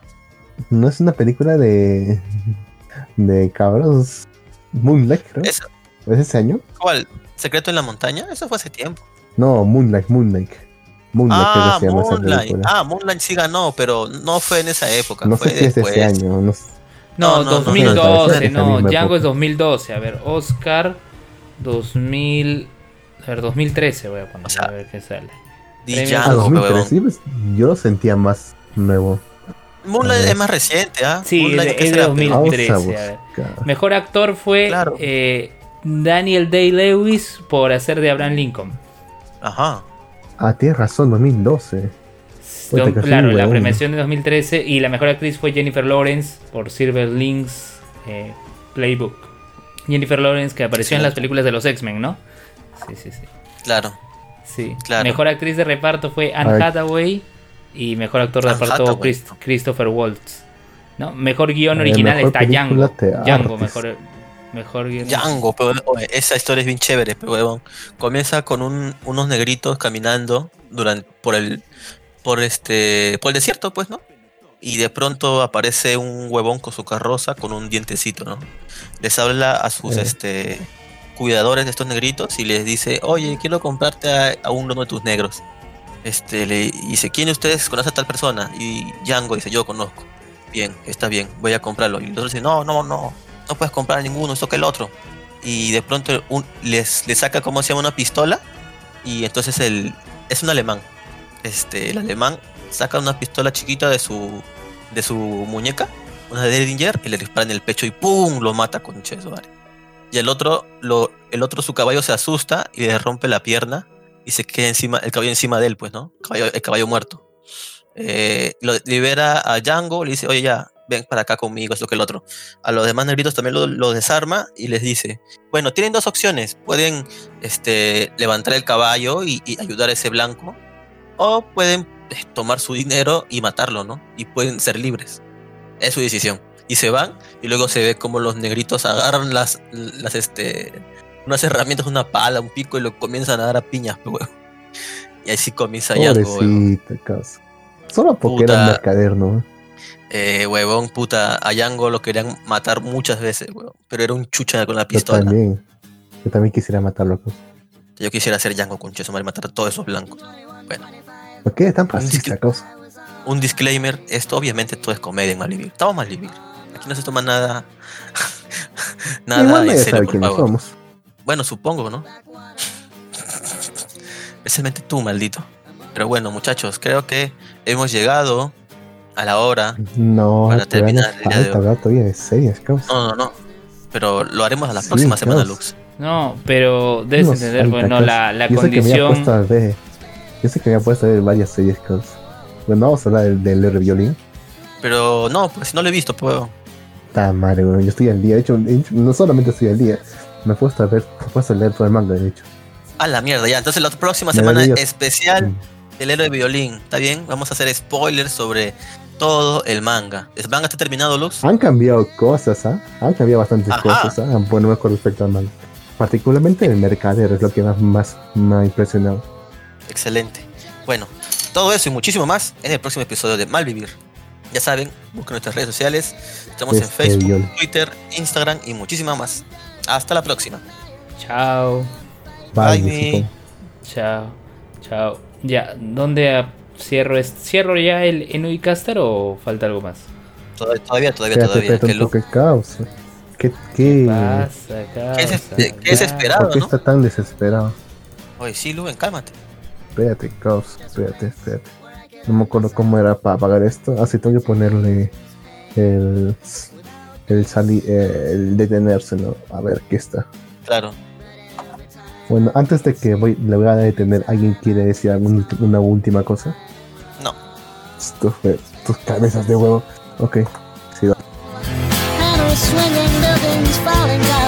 Speaker 2: No es una película de. De cabros. Moonlight, creo.
Speaker 1: Esa-
Speaker 2: ¿Es ese año?
Speaker 1: ¿Cuál? ¿Secreto en la montaña? Eso fue hace tiempo.
Speaker 2: No, Moonlight, Moonlight. Moonlight,
Speaker 1: Ah,
Speaker 2: que se llama
Speaker 1: Moonlight. Ah, Moonlight sí ganó, pero no fue en esa época.
Speaker 2: no
Speaker 1: fue
Speaker 2: sé si es ese año. No, sé.
Speaker 3: No,
Speaker 1: No, no, no,
Speaker 3: 2012,
Speaker 2: no,
Speaker 3: no, Django es 2012. A ver, Oscar 2000. A ver, 2013 voy a poner,
Speaker 1: O sea,
Speaker 3: a ver qué sale.
Speaker 2: Ah,
Speaker 1: Django,
Speaker 2: 2003.
Speaker 1: huevón.
Speaker 2: sí, pues, yo lo sentía más nuevo.
Speaker 1: Moonlight es más reciente, ¿ah?
Speaker 3: Sí,
Speaker 1: Moonlight,
Speaker 3: es de-
Speaker 1: ¿qué
Speaker 3: es de
Speaker 1: será?
Speaker 3: 2000.
Speaker 2: Vamos
Speaker 3: 2013,
Speaker 2: a
Speaker 3: a ver.
Speaker 2: buscar.
Speaker 3: Mejor actor fue
Speaker 1: Claro.
Speaker 3: eh, Daniel Day-Lewis por hacer de Abraham Lincoln.
Speaker 1: Ajá.
Speaker 2: Ah, tienes razón, 2012. Puta,
Speaker 3: Don-
Speaker 2: que soy
Speaker 3: claro, la
Speaker 2: huevón.
Speaker 3: premiación de 2013 y la mejor actriz fue Jennifer Lawrence por Silver Links eh, Playbook. Jennifer Lawrence que apareció en las películas de los X-Men, ¿no? Sí, sí, sí.
Speaker 1: Claro.
Speaker 3: sí.
Speaker 1: Claro.
Speaker 3: Mejor actriz de reparto fue Anne. Hathaway y mejor actor de reparto
Speaker 1: Hathaway.
Speaker 3: Chris- Christopher Waltz. ¿no? Mejor
Speaker 2: guion ver,
Speaker 3: original
Speaker 2: mejor
Speaker 3: está Django. Django, mejor, mejor guion.
Speaker 1: Django, pero esa historia es bien chévere, pero huevón. Comienza con un- unos negritos caminando durante por el por este por el desierto, pues, ¿no? Y de pronto aparece un huevón con su carroza con un dientecito, ¿no? Les habla a sus
Speaker 2: Eh.
Speaker 1: este cuidadores de estos negritos y les dice, "Oye, quiero comprarte a, a uno de tus negros." Este le dice, "¿Quién de ustedes conoce a tal persona?" Y Django dice, "Yo conozco." Bien, está bien, voy a comprarlo. Y los otros dicen, "No, no, no, no puedes comprar ninguno, esto que el otro." y de pronto les, les saca como se llama una pistola y entonces el es un alemán este el alemán saca una pistola chiquita de su de su muñeca una Derringer y le dispara en el pecho y pum lo mata con madre y el otro lo el otro su caballo se asusta y le rompe la pierna y se queda encima el caballo encima de él pues no el caballo muerto Eh, lo libera a Django le dice oye ya ven para acá conmigo esto que el otro a los demás negritos también lo, lo desarma y les dice bueno, tienen dos opciones. Pueden este, levantar el caballo y, y ayudar a ese blanco. O pueden eh, tomar su dinero y matarlo, ¿no? Y pueden ser libres. Es su decisión. Y se van y luego se ve como los negritos agarran las, las este, unas herramientas, una pala, un pico y lo comienzan a dar a piñas, [laughs] huevón. Y ahí sí comienza.
Speaker 2: Pobrecito, causa. Solo porque
Speaker 1: Puta.
Speaker 2: era mercader, ¿no?
Speaker 1: Eh, huevón, puta, a Django lo querían matar muchas veces, huevón. Pero era un chucha con la
Speaker 2: Yo
Speaker 1: pistola.
Speaker 2: también. Yo también quisiera matarlo.
Speaker 1: Yo quisiera ser Django con Cheso, matar a todos esos blancos. Bueno.
Speaker 2: ¿Por qué es tan racista, causa?
Speaker 1: un disclaimer, esto obviamente todo es comedia en Malvivir. Estamos Malvivir. Aquí no se toma nada [laughs] nada en serio, por favor.
Speaker 2: somos.
Speaker 1: Bueno, supongo, ¿no? [laughs] Especialmente tú, maldito. Pero bueno, muchachos, creo que hemos llegado a la hora.
Speaker 2: No,
Speaker 1: Para terminar el día de hoy.
Speaker 2: hablar todavía de series, causa.
Speaker 1: No, no, no. Pero lo haremos a la
Speaker 2: Sí,
Speaker 1: próxima semana. Lux.
Speaker 3: No, pero debes
Speaker 2: Nos
Speaker 3: entender,
Speaker 2: falta,
Speaker 3: bueno, la, la
Speaker 2: Yo sé que me
Speaker 3: condición.
Speaker 2: ver. Yo sé que me había puesto a ver varias series, causa. Bueno, vamos a hablar del, del R violín.
Speaker 1: Pero no, pues no lo he visto, pues.
Speaker 2: Está madre, weón. Yo estoy al día. De hecho, no solamente estoy al día. Me puesto a ver, me a leer todo el manga, de hecho.
Speaker 1: A la mierda, ya. Entonces la próxima
Speaker 2: Me
Speaker 1: semana especial
Speaker 2: Mm.
Speaker 1: del héroe de violín. ¿Está bien? Vamos a hacer spoilers sobre todo el manga. ¿El manga está terminado, Lux?
Speaker 2: Han cambiado cosas, ¿ah? Han cambiado bastantes
Speaker 1: Ajá.
Speaker 2: cosas, ¿ah? Bueno, con respecto al manga. Particularmente el mercader es lo que más, más me ha impresionado.
Speaker 1: Excelente. Bueno, todo eso y muchísimo más en el próximo episodio de Malvivir. Ya saben, busquen nuestras redes sociales. Estamos en
Speaker 2: Este,
Speaker 1: Facebook, Twitter, Instagram y muchísimas más. Hasta la próxima.
Speaker 3: Chao,
Speaker 2: Bye,
Speaker 1: Bye.
Speaker 3: chao, chao. Ya, ¿dónde ah, cierro? es- ¿Cierro ya el Enuicaster o falta algo más?
Speaker 1: Todavía, todavía, todavía. Todavía.
Speaker 2: poco de caos. ¿Qué, qué,
Speaker 3: Pasa,
Speaker 1: ¿Qué es
Speaker 3: causa,
Speaker 1: este- qué es
Speaker 3: ya.
Speaker 1: esperado?
Speaker 2: ¿Por qué
Speaker 1: ¿no?
Speaker 2: está tan desesperado?
Speaker 1: Oye, sí, Luven, cálmate.
Speaker 2: Espérate, caos. Espérate, espérate. No me acuerdo cómo era para pagar esto. Ah, sí, tengo que ponerle el. El, sali, eh, el detenerse, ¿no? A ver, ¿qué está?
Speaker 1: Claro.
Speaker 2: Bueno, antes de que voy, le voy a detener, ¿alguien quiere decir algún- una última cosa?
Speaker 1: No.
Speaker 2: Tus, tus cabezas de huevo. Ok, sí,
Speaker 4: Panels